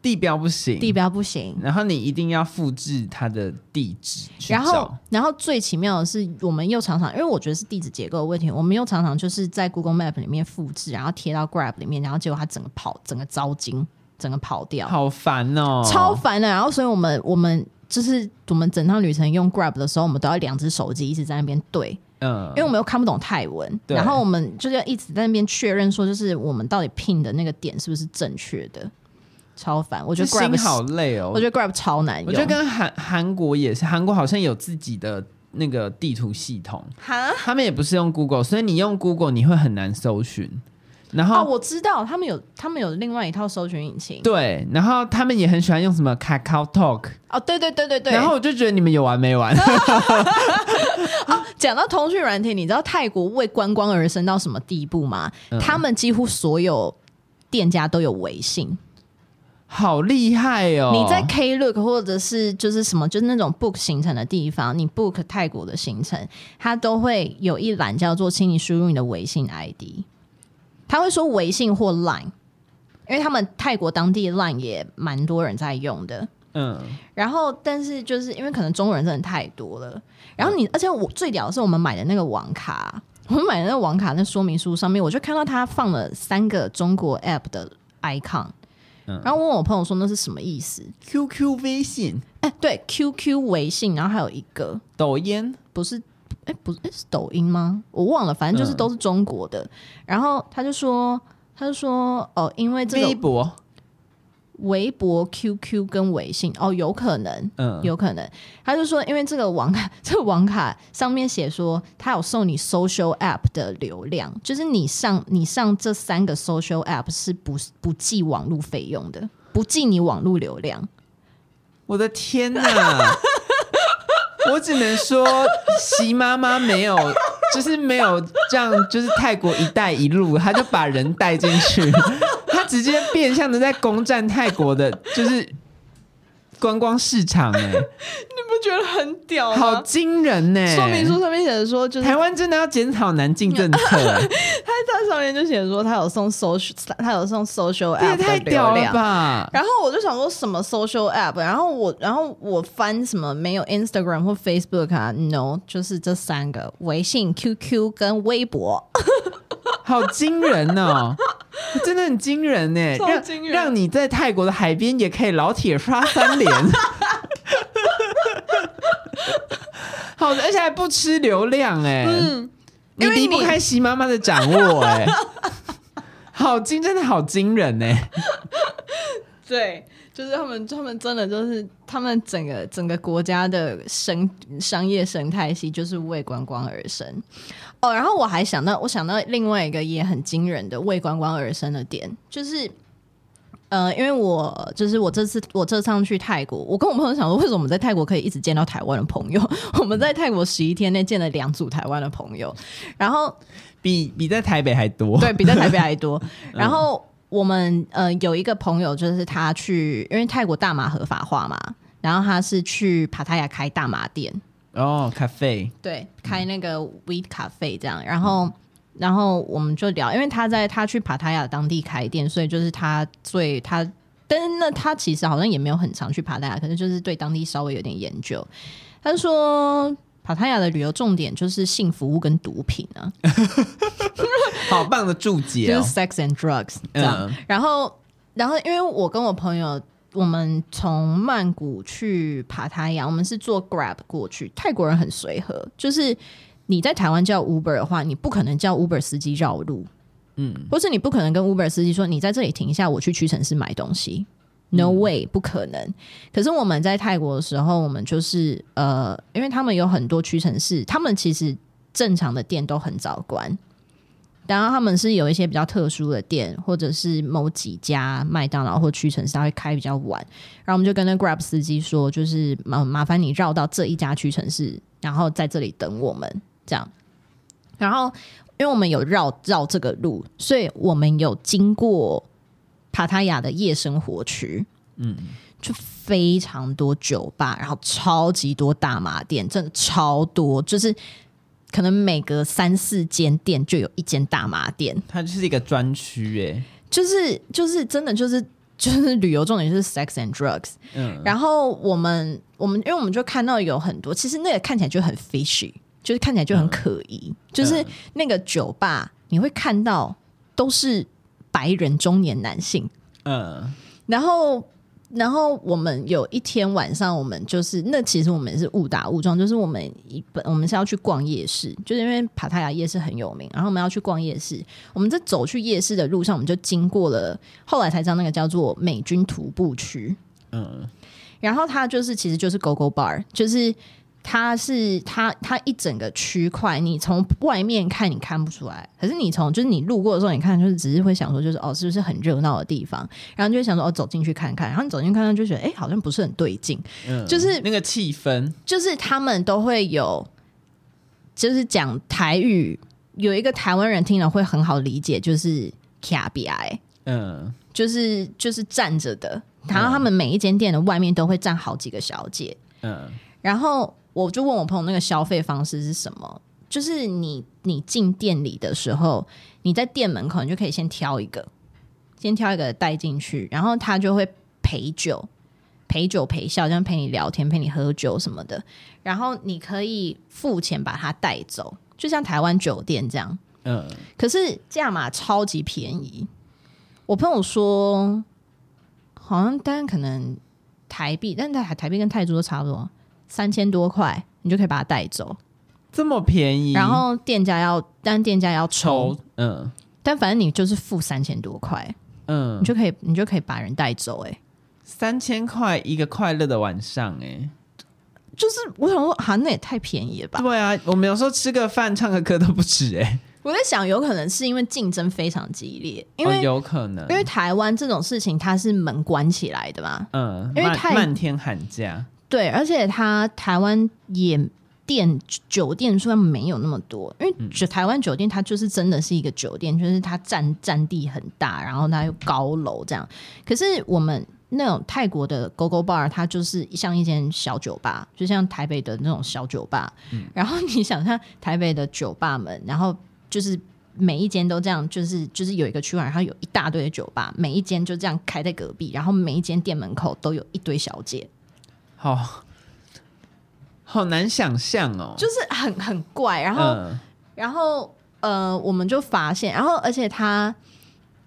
地标不行，地标不行。然后你一定要复制它的地址，然后然后最奇妙的是，我们又常常因为我觉得是地址结构的问题，我们又常常就是在 Google Map 里面复制，然后贴到 Grab 里面，然后结果它整个跑，整个糟经，整个跑掉，好烦哦，超烦的。然后所以我们我们就是我们整趟旅程用 Grab 的时候，我们都要两只手机一直在那边对。嗯，因为我们又看不懂泰文，然后我们就是要一直在那边确认说，就是我们到底 pin 的那个点是不是正确的，超烦。我觉得 Grab 好累哦，我觉得 Grab 超难用。我觉得跟韩韩国也是，韩国好像有自己的那个地图系统，哈，他们也不是用 Google，所以你用 Google 你会很难搜寻。然后、哦、我知道他们有，他们有另外一套搜寻引擎。对，然后他们也很喜欢用什么 KakaoTalk。哦，对对对对对。然后我就觉得你们有完没完。啊，讲到通讯软体，你知道泰国为观光而生到什么地步吗？嗯、他们几乎所有店家都有微信，好厉害哦！你在 Klook 或者是就是什么，就是那种 book 行程的地方，你 book 泰国的行程，它都会有一栏叫做“请你输入你的微信 ID”。他会说微信或 Line，因为他们泰国当地 Line 也蛮多人在用的。嗯，然后但是就是因为可能中国人真的太多了，然后你而且我最屌的是我们买的那个网卡，我们买的那个网卡那说明书上面，我就看到他放了三个中国 App 的 icon，嗯然后问我朋友说那是什么意思？QQ 微信？哎，对，QQ 微信，然后还有一个抖音，不是。哎，不是，是抖音吗？我忘了，反正就是都是中国的。嗯、然后他就说，他就说，哦，因为这个微博、微博、QQ 跟微信，哦，有可能，嗯，有可能。他就说，因为这个网卡，这个网卡上面写说，他有送你 social app 的流量，就是你上你上这三个 social app 是不不计网络费用的，不计你网络流量。我的天哪！我只能说，习妈妈没有，就是没有这样，就是泰国一带一路，他就把人带进去，他直接变相的在攻占泰国的，就是观光市场哎、欸，你不觉得很屌吗？好惊人呢、欸！说明书上面写的说，就是台湾真的要检讨南进政策、欸。他在上面就写说，他有送 social，他有送 social app 的流量，太屌了吧？然后我就想说什么 social app，然后我然后我翻什么没有 Instagram 或 Facebook 啊？No，就是这三个：微信、QQ 跟微博。好惊人哦！真的很惊人呢，让让你在泰国的海边也可以老铁刷三连，好的，而且还不吃流量哎，嗯，你离不开习妈妈的掌握哎，好惊，真的好惊人呢，对。就是他们，他们真的就是他们整个整个国家的生商业生态系就是为观光而生哦。然后我还想到，我想到另外一个也很惊人的为观光而生的点，就是呃，因为我就是我这次我这趟去泰国，我跟我朋友想说，为什么我们在泰国可以一直见到台湾的朋友？我们在泰国十一天内见了两组台湾的朋友，然后比比在台北还多，对比在台北还多，然后。我们呃有一个朋友，就是他去，因为泰国大麻合法化嘛，然后他是去帕塔亚开大麻店哦，咖啡对，开那个 weed 咖啡这样，然后、嗯、然后我们就聊，因为他在他去帕塔亚当地开店，所以就是他最他，但是那他其实好像也没有很常去帕塔亚，可能就是对当地稍微有点研究。他说。帕塔亚的旅游重点就是性服务跟毒品啊，好棒的注解哦，就是 sex and drugs 这样。嗯、然后，然后因为我跟我朋友，我们从曼谷去帕塔亚，我们是坐 Grab 过去。泰国人很随和，就是你在台湾叫 Uber 的话，你不可能叫 Uber 司机绕路，嗯，或是你不可能跟 Uber 司机说，你在这里停一下，我去屈臣氏买东西。No way，不可能。可是我们在泰国的时候，我们就是呃，因为他们有很多屈臣氏，他们其实正常的店都很早关，然后他们是有一些比较特殊的店，或者是某几家麦当劳或屈臣氏，他会开比较晚。然后我们就跟那 Grab 司机说，就是麻麻烦你绕到这一家屈臣氏，然后在这里等我们这样。然后因为我们有绕绕这个路，所以我们有经过。帕塔亚的夜生活区，嗯，就非常多酒吧，然后超级多大麻店，真的超多，就是可能每隔三四间店就有一间大麻店，它就是一个专区，哎，就是就是真的就是 就是旅游重点就是 sex and drugs，嗯，然后我们我们因为我们就看到有很多，其实那个看起来就很 fishy，就是看起来就很可疑，嗯，就是那个酒吧你会看到都是。白人中年男性，嗯，然后，然后我们有一天晚上，我们就是那其实我们是误打误撞，就是我们一本我们是要去逛夜市，就是因为帕塔亚夜市很有名，然后我们要去逛夜市。我们在走去夜市的路上，我们就经过了，后来才知道那个叫做美军徒步区，嗯，然后它就是其实就是 Gogo Bar，就是。它是它它一整个区块，你从外面看你看不出来，可是你从就是你路过的时候，你看就是只是会想说，就是哦，是不是很热闹的地方？然后就会想说，哦，走进去看看。然后你走进去看看，就觉得哎，好像不是很对劲。嗯，就是那个气氛，就是他们都会有，就是讲台语，有一个台湾人听了会很好理解，就是卡比埃，嗯，就是就是站着的。然后他们每一间店的外面都会站好几个小姐，嗯，然后。我就问我朋友那个消费方式是什么？就是你你进店里的时候，你在店门口你就可以先挑一个，先挑一个带进去，然后他就会陪酒、陪酒陪笑，这样陪你聊天、陪你喝酒什么的。然后你可以付钱把他带走，就像台湾酒店这样。嗯。可是价码超级便宜。我朋友说，好像单可能台币，但台台币跟泰铢都差不多。三千多块，你就可以把它带走，这么便宜。然后店家要，但店家要抽，嗯，但反正你就是付三千多块，嗯，你就可以，你就可以把人带走，欸，哎，三千块一个快乐的晚上，欸，哎，就是我想说，哈，那也太便宜了吧？对啊，我们有时候吃个饭、唱个歌都不止，欸，哎，我在想，有可能是因为竞争非常激烈，因为，哦，有可能，因为台湾这种事情它是门关起来的嘛，嗯，因为太漫天喊价。对，而且它台湾也店酒店虽然没有那么多，因为就台湾酒店它就是真的是一个酒店，就是它占占地很大，然后它有高楼这样。可是我们那种泰国的 Go Go Bar，它就是像一间小酒吧，就像台北的那种小酒吧。嗯、然后你想象台北的酒吧们，然后就是每一间都这样，就是就是有一个区块，然后有一大堆的酒吧，每一间就这样开在隔壁，然后每一间店门口都有一堆小姐。好，好难想象哦，就是很很怪。然后，嗯、然后呃，我们就发现，然后而且他。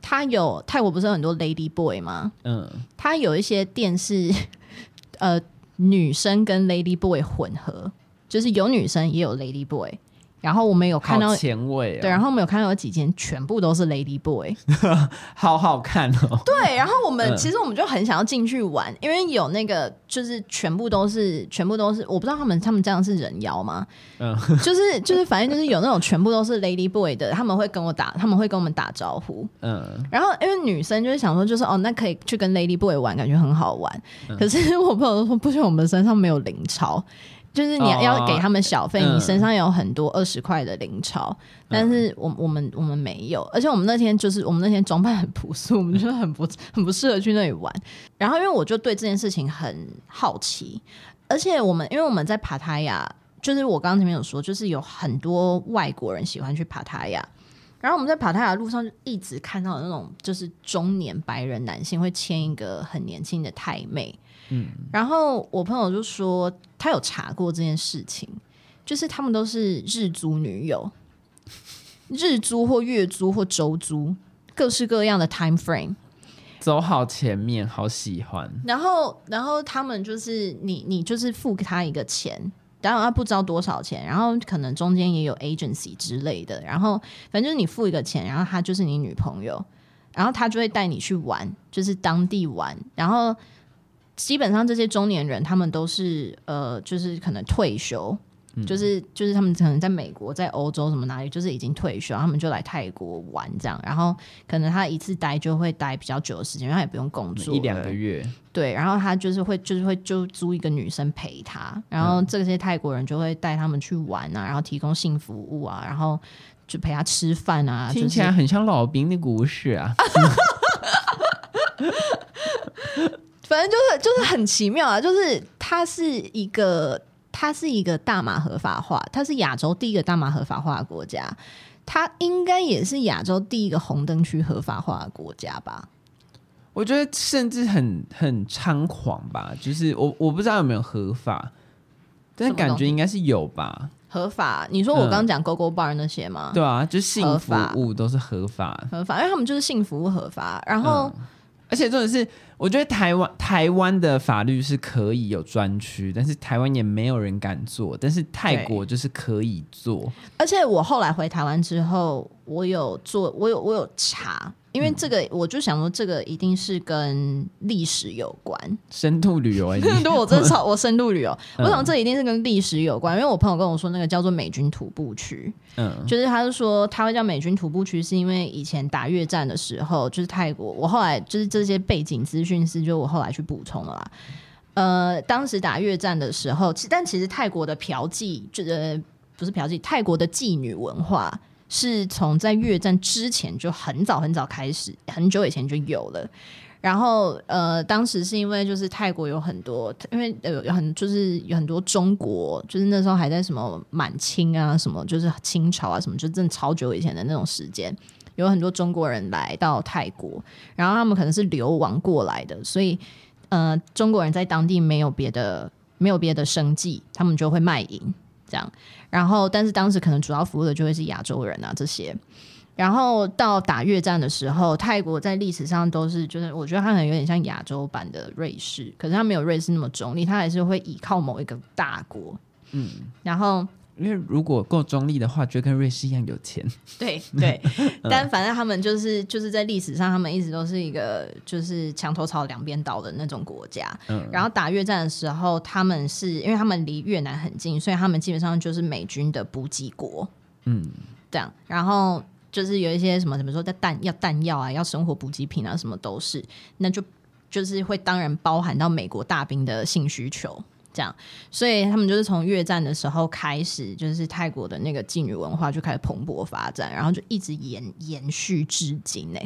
他有泰国不是有很多 Lady Boy 吗？嗯，他有一些店是 呃女生跟 Lady Boy 混合，就是有女生也有 Lady Boy。然后我们有看到前卫、哦，对，然后我们有看到有几间全部都是 Lady Boy，好好看哦。对，然后我们、嗯、其实我们就很想要进去玩，因为有那个就是全部都是全部都是，我不知道他们他们这样是人妖吗？嗯，就是就是反正就是有那种全部都是 Lady Boy 的，他们会跟我打，他们会跟我们打招呼。嗯，然后因为女生就是想说，就是哦，那可以去跟 Lady Boy 玩，感觉很好玩。嗯、可是我朋友都说，不行，我们身上没有零钞。就是你要给他们小费，哦、你身上有很多二十块的零钞，嗯、但是我我们我们没有，而且我们那天就是我们那天装扮很朴素，我们觉得很不很不适合去那里玩。然后因为我就对这件事情很好奇，而且我们因为我们在帕塔亚，就是我刚刚前面有说，就是有很多外国人喜欢去帕塔亚，然后我们在帕塔亚路上就一直看到那种就是中年白人男性会牵一个很年轻的太妹。嗯，然后我朋友就说他有查过这件事情，就是他们都是日租女友，日租或月租或周租，各式各样的 time frame，走好前面，好喜欢。然后，然后他们就是你，你就是付给他一个钱，当然后他不知道多少钱，然后可能中间也有 agency 之类的，然后反正就是你付一个钱，然后他就是你女朋友，然后他就会带你去玩，就是当地玩，然后。基本上这些中年人，他们都是呃，就是可能退休，嗯、就是就是他们可能在美国、在欧洲什么哪里，就是已经退休，他们就来泰国玩这样。然后可能他一次待就会待比较久的时间，他也不用工作一两个月。对，然后他就是会就是会就租一个女生陪他，然后这些泰国人就会带他们去玩啊，然后提供性服务啊，然后就陪他吃饭啊，听起来很像老兵的故事啊。反正就是就是很奇妙啊，就是它是一个它是一个大麻合法化，它是亚洲第一个大麻合法化的国家，它应该也是亚洲第一个红灯区合法化的国家吧？我觉得甚至很很猖狂吧，就是我我不知道有没有合法，但是感觉应该是有吧？合法？你说我刚刚讲 Go Go Bar 那些吗？嗯、对啊，就性服务都是合法合法，因为他们就是性服务合法，然后。嗯而且重点是，我觉得台湾台湾的法律是可以有专区，但是台湾也没有人敢做，但是泰国就是可以做。而且我后来回台湾之后，我有做，我有我有查。因为这个，我就想说，这个一定是跟历史有关，深度旅游。对，我真的超 我深度旅游，我想这一定是跟历史有关。因为我朋友跟我说，那个叫做美军徒步区，嗯，就是他就说他会叫美军徒步区，是因为以前打越战的时候，就是泰国。我后来就是这些背景资讯是，就我后来去补充了啦。呃，当时打越战的时候，其但其实泰国的嫖妓，就是不是嫖妓，泰国的妓女文化。是从在越战之前就很早很早开始，很久以前就有了。然后呃，当时是因为就是泰国有很多，因为有有很就是有很多中国，就是那时候还在什么满清啊，什么就是清朝啊，什么就真的超久以前的那种时间，有很多中国人来到泰国，然后他们可能是流亡过来的，所以呃中国人在当地没有别的没有别的生计，他们就会卖淫。这样，然后但是当时可能主要服务的就会是亚洲人啊这些，然后到打越战的时候，泰国在历史上都是就是我觉得它可能有点像亚洲版的瑞士，可是它没有瑞士那么中立，它还是会依靠某一个大国，嗯，然后。因为如果够中立的话，就跟瑞士一样有钱。对对，但反正他们就是就是在历史上，他们一直都是一个就是墙头草两边倒的那种国家。嗯，然后打越战的时候，他们是因为他们离越南很近，所以他们基本上就是美军的补给国。嗯，这样，然后就是有一些什么怎么说，在弹要弹药啊，要生活补给品啊，什么都是，那就就是会当然包含到美国大兵的性需求。这样，所以他们就是从越战的时候开始，就是泰国的那个妓女文化就开始蓬勃发展，然后就一直延延续至今呢。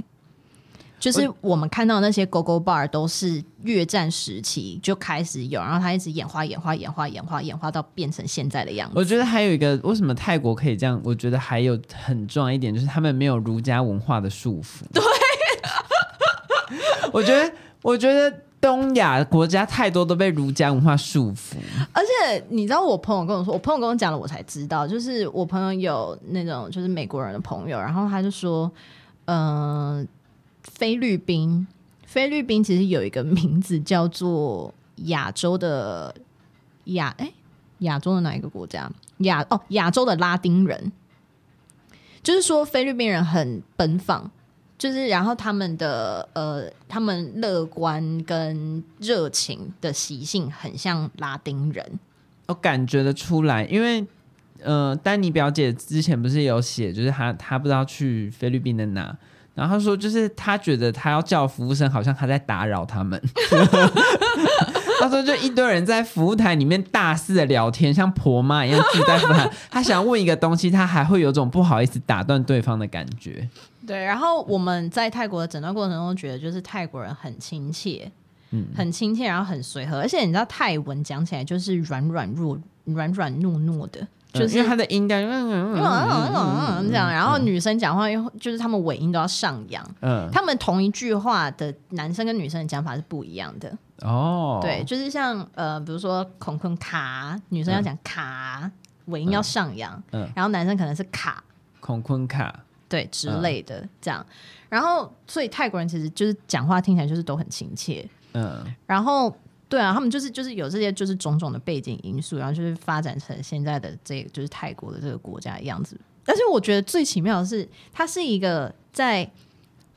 就是我们看到那些 Gogo Bar 都是越战时期就开始有，然后它一直演化、演化、演化、演化、演化到变成现在的样子。我觉得还有一个，为什么泰国可以这样？我觉得还有很重要一点，就是他们没有儒家文化的束缚。对，我觉得，我觉得东亚国家太多都被儒家文化束缚。而且你知道，我朋友跟我说，我朋友跟我讲了，我才知道，就是我朋友有那种就是美国人的朋友，然后他就说，嗯、菲律宾，菲律宾其实有一个名字叫做亚洲的亚，哎，亚洲的哪一个国家？亚哦，亚洲的拉丁人，就是说菲律宾人很奔放，就是然后他们的呃，他们乐观跟热情的习性很像拉丁人，我感觉得出来，因为呃，丹尼表姐之前不是有写，就是她她不知道去菲律宾的哪。然后她说，就是他觉得他要叫服务生，好像他在打扰他们。她说，就一堆人在服务台里面大肆的聊天，像婆妈一样自在服务台。他想问一个东西，他还会有种不好意思打断对方的感觉。对，然后我们在泰国的诊断过程中，觉得就是泰国人很亲切，嗯，很亲切，然后很随和，而且你知道泰文讲起来就是软软弱、软软糯糯的。就是因为它的音调，嗯嗯嗯这样，然后女生讲话又就是他们尾音都要上扬，嗯，他们同一句话的男生跟女生的讲法是不一样的哦，对，就是像呃，比如说孔坤卡，女生要讲卡，尾音要上扬，嗯，然后男生可能是卡孔坤卡，对之类的这样，然后所以泰国人其实就是讲话听起来就是都很亲切，嗯，然后。对啊，他们就是就是有这些就是种种的背景因素，然后就是发展成现在的这个就是泰国的这个国家的样子。但是我觉得最奇妙的是，它是一个在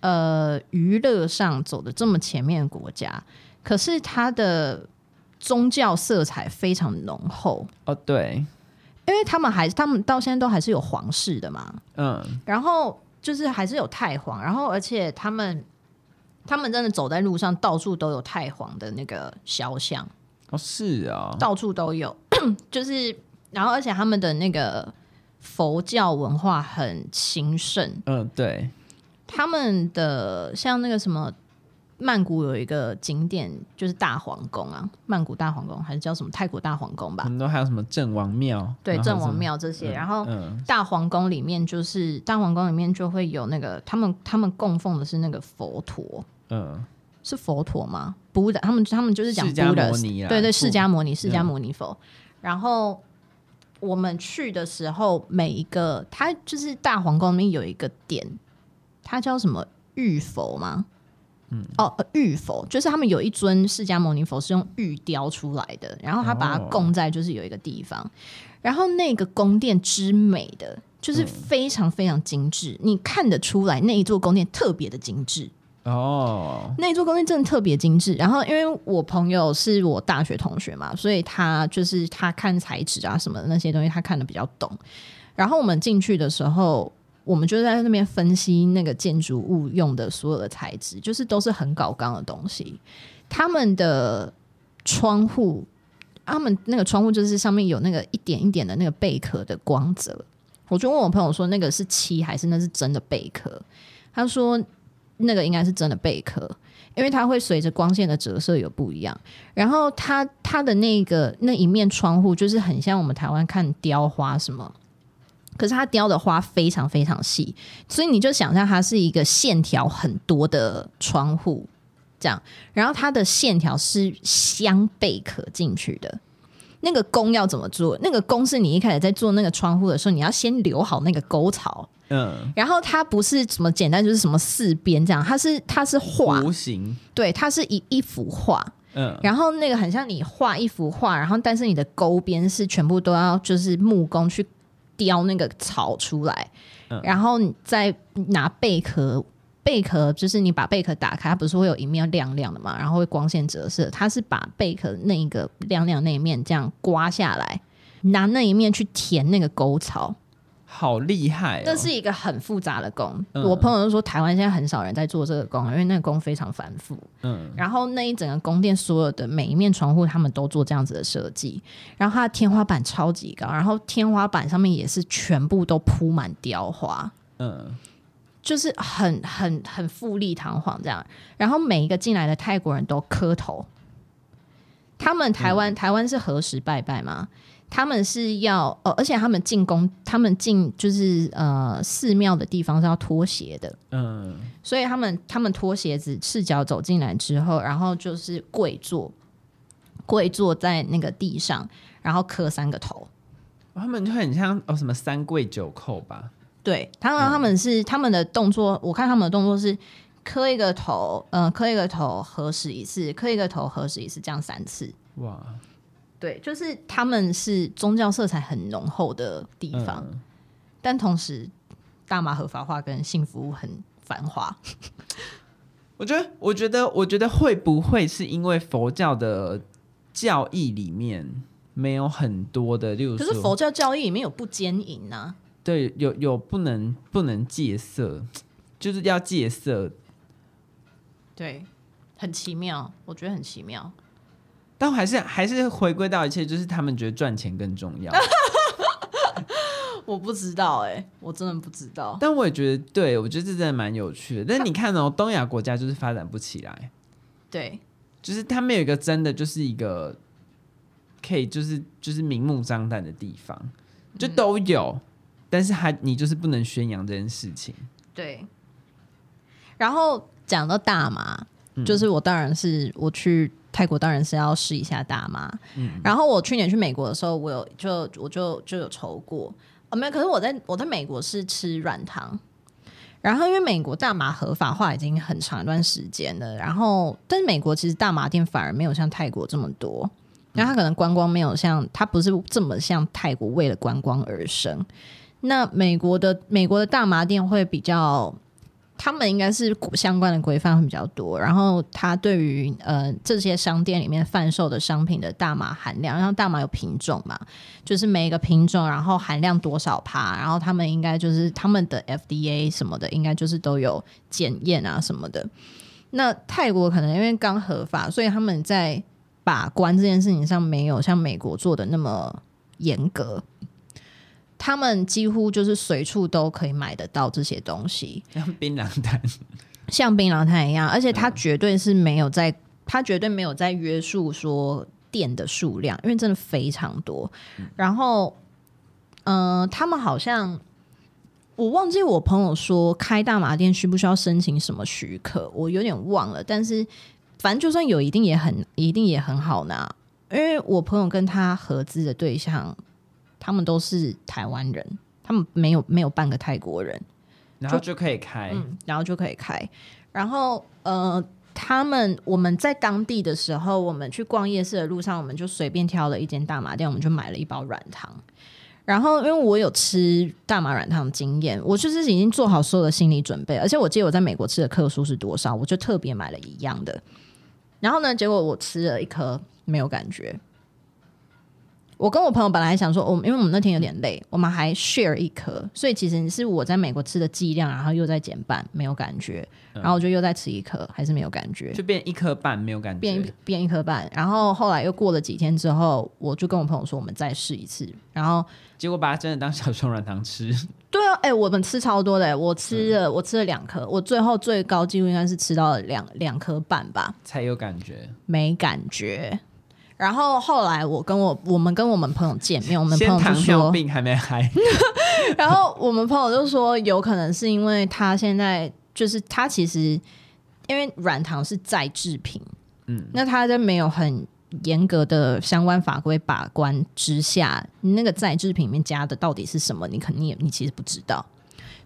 呃娱乐上走的这么前面的国家，可是它的宗教色彩非常浓厚哦。对，因为他们还他们到现在都还是有皇室的嘛，嗯，然后就是还是有太皇，然后而且他们。他们真的走在路上，到处都有太皇的那个肖像。哦，是啊，到处都有，就是，然后而且他们的那个佛教文化很兴盛，嗯，对，他们的像那个什么曼谷有一个景点就是大皇宫啊，曼谷大皇宫还是叫什么泰国大皇宫吧？很多还有什么郑王庙，对，郑王庙这些，然后大皇宫里面就是大皇宫里面就会有那个他们他们供奉的是那个佛陀。嗯，是佛陀吗？不的，他们他们就是讲释迦牟尼啊，对对，释迦摩尼，释迦摩尼佛。然后我们去的时候，每一个他就是大皇宫里面有一个点，它叫什么玉佛吗？嗯，哦，玉佛就是他们有一尊释迦牟尼佛是用玉雕出来的，然后他把它供在就是有一个地方，哦、然后那个宫殿之美的就是非常非常精致，嗯、你看得出来那一座宫殿特别的精致。哦，那一座宫殿真的特别精致。然后，因为我朋友是我大学同学嘛，所以他就是他看材质啊什么的那些东西，他看的比较懂。然后我们进去的时候，我们就在那边分析那个建筑物用的所有的材质，就是都是很搞刚的东西。他们的窗户，他们那个窗户就是上面有那个一点一点的那个贝壳的光泽。我就问我朋友说，那个是漆还是那是真的贝壳？他说。那个应该是真的贝壳，因为它会随着光线的折射有不一样。然后它它的那个那一面窗户就是很像我们台湾看雕花什么，可是它雕的花非常非常细，所以你就想象它是一个线条很多的窗户这样。然后它的线条是相贝壳进去的。那个弓要怎么做？那个弓是你一开始在做那个窗户的时候，你要先留好那个沟槽。嗯，然后它不是什么简单，就是什么四边这样，它是它是画弧形，对，它是一一幅画，嗯，然后那个很像你画一幅画，然后但是你的勾边是全部都要就是木工去雕那个草出来，嗯，然后你再拿贝壳，贝壳就是你把贝壳打开，它不是会有一面亮亮的嘛，然后会光线折射，它是把贝壳那一个亮亮那一面这样刮下来，拿那一面去填那个沟槽。好厉害、哦！这是一个很复杂的工。嗯、我朋友都说，台湾现在很少人在做这个工，因为那个工非常繁复。嗯，然后那一整个宫殿所有的每一面窗户，他们都做这样子的设计。然后它的天花板超级高，然后天花板上面也是全部都铺满雕花。嗯，就是很很很富丽堂皇这样。然后每一个进来的泰国人都磕头。他们台湾、嗯、台湾是何时拜拜吗？他们是要哦，而且他们进宫，他们进就是呃寺庙的地方是要脱鞋的，嗯，所以他们他们脱鞋子，赤脚走进来之后，然后就是跪坐，跪坐在那个地上，然后磕三个头。他们就很像哦什么三跪九叩吧？对，他们他们是、嗯、他们的动作，我看他们的动作是磕一个头，嗯、呃，磕一个头合十一次，磕一个头合十一次，这样三次。哇！对，就是他们是宗教色彩很浓厚的地方，嗯、但同时大麻合法化跟性服务很繁华。我觉得，我觉得，我觉得会不会是因为佛教的教义里面没有很多的，例如，可是佛教教义里面有不奸淫啊？对，有有不能不能戒色，就是要戒色。对，很奇妙，我觉得很奇妙。但还是还是回归到一切，就是他们觉得赚钱更重要。我不知道哎、欸，我真的不知道。但我也觉得，对，我觉得这真的蛮有趣的。但是你看哦，东亚国家就是发展不起来。对，就是他们有一个真的就是一个可以就是就是明目张胆的地方，就都有，嗯、但是还你就是不能宣扬这件事情。对。然后讲到大麻，嗯、就是我当然是我去。泰国当然是要试一下大麻，嗯，然后我去年去美国的时候，我有就我就就有抽过，哦没有，可是我在我在美国是吃软糖，然后因为美国大麻合法化已经很长一段时间了，然后但是美国其实大麻店反而没有像泰国这么多，然后它可能观光没有像它不是这么像泰国为了观光而生，那美国的美国的大麻店会比较。他们应该是相关的规范会比较多，然后他对于呃这些商店里面贩售的商品的大麻含量，然后大麻有品种嘛，就是每一个品种然后含量多少趴，然后他们应该就是他们的 FDA 什么的应该就是都有检验啊什么的。那泰国可能因为刚合法，所以他们在把关这件事情上没有像美国做的那么严格。他们几乎就是随处都可以买得到这些东西，像槟榔摊，像槟榔摊一样，而且它绝对是没有在，它绝对没有在约束说店的数量，因为真的非常多。然后，嗯、呃，他们好像我忘记我朋友说开大麻店需不需要申请什么许可，我有点忘了。但是反正就算有，一定也很一定也很好拿，因为我朋友跟他合资的对象。他们都是台湾人，他们没有没有半个泰国人，然后就可以开，嗯，然后就可以开。然后呃，他们我们在当地的时候，我们去逛夜市的路上，我们就随便挑了一间大麻店，我们就买了一包软糖。然后因为我有吃大麻软糖的经验，我就是已经做好所有的心理准备，而且我记得我在美国吃的克数是多少，我就特别买了一样的。然后呢，结果我吃了一颗，没有感觉。我跟我朋友本来还想说，我们因为我们那天有点累，我们还 share 一颗，所以其实是我在美国吃的剂量，然后又在减半，没有感觉，然后我就又再吃一颗，还是没有感觉，就变一颗半没有感觉，变变一颗半，然后后来又过了几天之后，我就跟我朋友说，我们再试一次，然后结果把它真的当小熊软糖吃。对啊，哎、欸，我们吃超多的，我吃了、嗯、我吃了两颗，我最后最高纪录应该是吃到了两两颗半吧，才有感觉，没感觉。然后后来我跟我我们跟我们朋友见面，我们朋友就说，病还没嗨。然后我们朋友就说，有可能是因为他现在就是他其实因为软糖是再制品，嗯，那他在没有很严格的相关法规把关之下，你那个再制品里面加的到底是什么，你肯定也你其实不知道。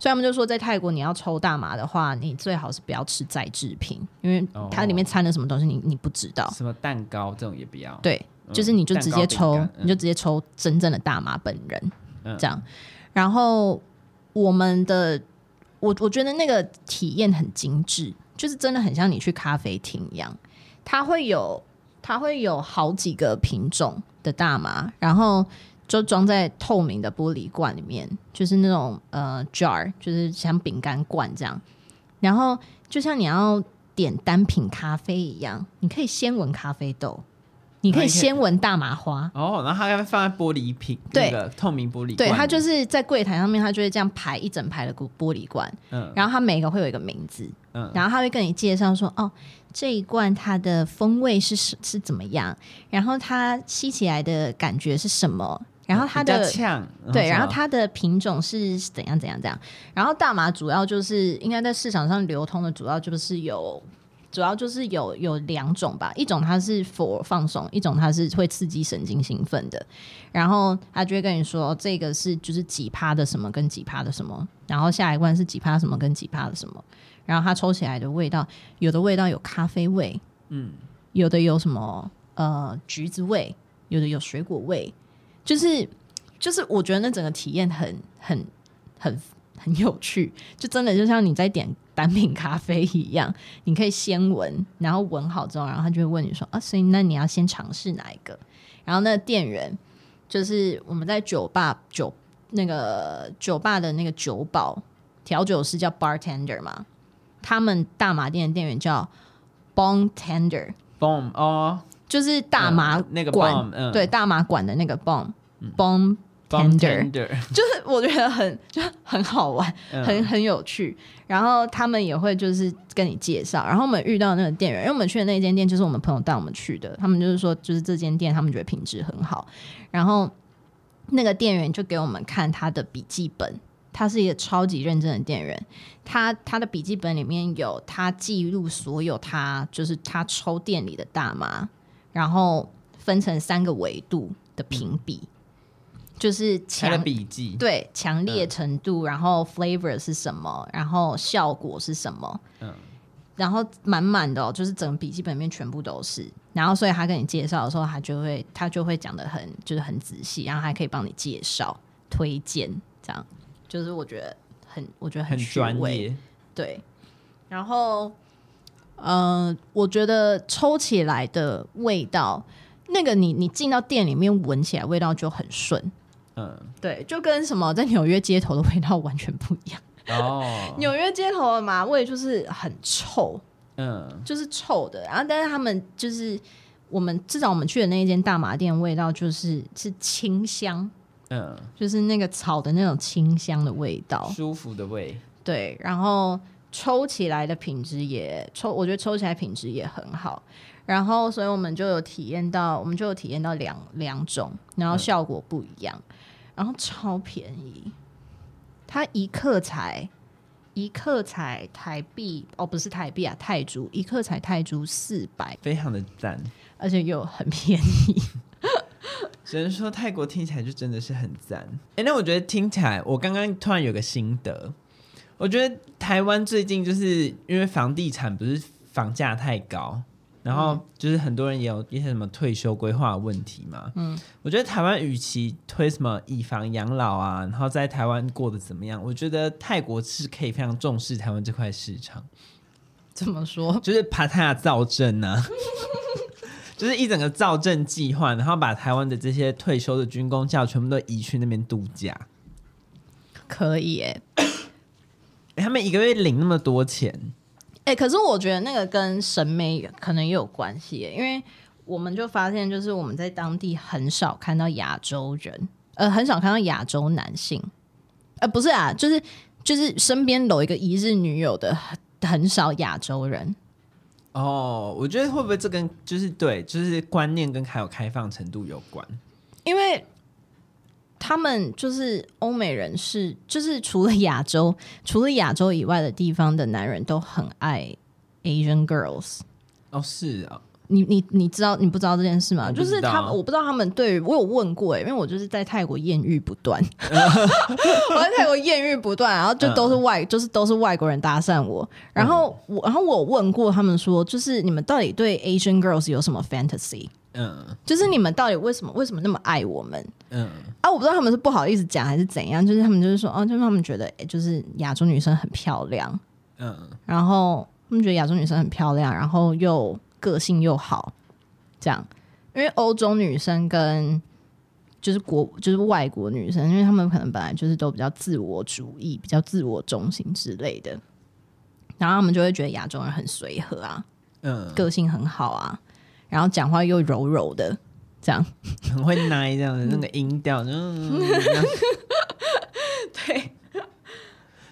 所以他们就说，在泰国你要抽大麻的话，你最好是不要吃再制品，因为它里面掺了什么东西你，你你不知道。什么蛋糕这种也不要。对，就是你就直接抽，嗯、你就直接抽真正的大麻本人，嗯、这样。然后我们的，我我觉得那个体验很精致，就是真的很像你去咖啡厅一样，它会有它会有好几个品种的大麻，然后。就装在透明的玻璃罐里面，就是那种呃 jar，就是像饼干罐这样。然后就像你要点单品咖啡一样，你可以先闻咖啡豆，你可以先闻大麻花。哦，然后它会放在玻璃瓶，对，那个透明玻璃罐，对，它就是在柜台上面，它就会这样排一整排的玻璃罐，嗯，然后它每个会有一个名字，嗯，然后它会跟你介绍说，哦，这一罐它的风味是是是怎么样，然后它吸起来的感觉是什么，然后它的呛，对，然后它的品种是怎样怎样怎样，然后大麻主要就是应该在市场上流通的主要就是有。主要就是有有两种吧，一种它是 for 放松，一种它是会刺激神经兴奋的。然后他就会跟你说，这个是就是几趴的什么跟几趴的什么，然后下一罐是几趴什么跟几趴的什么。然后它抽起来的味道，有的味道有咖啡味，嗯，有的有什么呃橘子味，有的有水果味，就是就是我觉得那整个体验很很很很有趣，就真的就像你在点。单品咖啡一样，你可以先闻，然后闻好之后，然后他就会问你说：“啊，所以那你要先尝试哪一个？”然后那店员就是我们在酒吧酒那个酒吧的那个酒保调酒师叫 bartender 嘛，他们大麻店的店员叫 bong tender，bong 哦，就是大麻那个嗯、对，大麻管的那个 bomb bong。Tender，就是我觉得很 就很好玩，很很有趣。然后他们也会就是跟你介绍。然后我们遇到那个店员，因为我们去的那间店就是我们朋友带我们去的。他们就是说，就是这间店他们觉得品质很好。然后那个店员就给我们看他的笔记本，他是一个超级认真的店员。他他的笔记本里面有他记录所有他就是他抽店里的大麻，然后分成三个维度的评比。嗯就是强笔记，对强烈程度，嗯、然后 flavor 是什么，然后效果是什么，嗯，然后满满的、哦，就是整个笔记本里面全部都是，然后所以他跟你介绍的时候，他就会他就会讲的很就是很仔细，然后还可以帮你介绍推荐，这样。就是我觉得很我觉得很专业，对，然后嗯、呃，我觉得抽起来的味道，那个你你进到店里面闻起来味道就很顺。嗯，对，就跟什么在纽约街头的味道完全不一样。哦，纽约街头的麻味就是很臭，嗯，就是臭的。然后，但是他们就是我们至少我们去的那一间大麻店，味道就是是清香，嗯，就是那个草的那种清香的味道，舒服的味。对，然后抽起来的品质也抽，我觉得抽起来品质也很好。然后，所以我们就有体验到，我们就有体验到两两种，然后效果不一样。嗯然后超便宜，它一克才一克才台币哦，不是台币啊，泰铢一克才泰铢四百，非常的赞，而且又很便宜。只能说泰国听起来就真的是很赞。哎，那我觉得听起来，我刚刚突然有个心得，我觉得台湾最近就是因为房地产不是房价太高。然后就是很多人也有一些什么退休规划问题嘛，嗯，我觉得台湾与其推什么以房养老啊，然后在台湾过得怎么样，我觉得泰国是可以非常重视台湾这块市场。怎么说？就是帕塔亚造镇呢，就是一整个造镇计划，然后把台湾的这些退休的军工教全部都移去那边度假，可以哎，他们一个月领那么多钱。哎、欸，可是我觉得那个跟审美可能也有关系，因为我们就发现，就是我们在当地很少看到亚洲人，呃，很少看到亚洲男性，呃，不是啊，就是就是身边有一个一日女友的很很少亚洲人。哦，我觉得会不会这跟就是对，就是观念跟还有开放程度有关？因为。他们就是欧美人士，就是除了亚洲，除了亚洲以外的地方的男人都很爱 Asian girls。哦，是啊，你你你知道你不知道这件事吗？就是他们，我不知道他们对我有问过哎，因为我就是在泰国艳遇不断，我在泰国艳遇不断，然后就都是外，就是都是外国人搭讪我，然后我然后我有问过他们说，就是你们到底对 Asian girls 有什么 fantasy？嗯，就是你们到底为什么为什么那么爱我们？嗯。啊，我不知道他们是不好意思讲还是怎样，就是他们就是说，哦，就是他们觉得，欸、就是亚洲女生很漂亮，嗯，然后他们觉得亚洲女生很漂亮，然后又个性又好，这样，因为欧洲女生跟就是国就是外国女生，因为他们可能本来就是都比较自我主义，比较自我中心之类的，然后他们就会觉得亚洲人很随和啊，嗯，个性很好啊。然后讲话又柔柔的，这样很会奶这样的那个音调，嗯，对。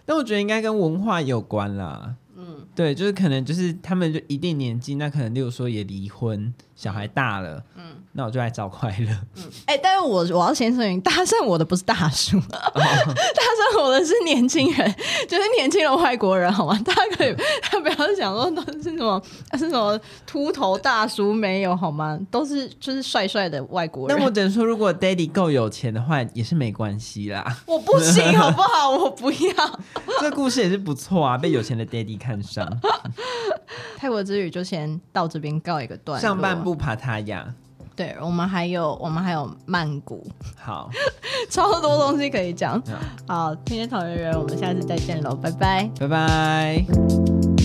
但我觉得应该跟文化有关啦。嗯，对，就是可能就是他们就一定年纪，那可能例如说也离婚，小孩大了，嗯。那我就来找快乐。嗯，哎、欸，但是我我要先声明，搭讪我的不是大叔，哦、搭讪我的是年轻人，就是年轻的外国人，好吗？大家可以，他不要想说都是什么是什么秃头大叔，没有好吗？都是就是帅帅的外国人。那我只能说，如果 Daddy 够有钱的话，也是没关系啦。我不行，好不好？我不要。这故事也是不错啊，被有钱的 Daddy 看上。泰国之旅就先到这边告一个段落。上半部爬塔亚。对，我们还有我们还有曼谷，好，超多东西可以讲。好，今天讨论人，我们下次再见喽，拜拜，拜拜。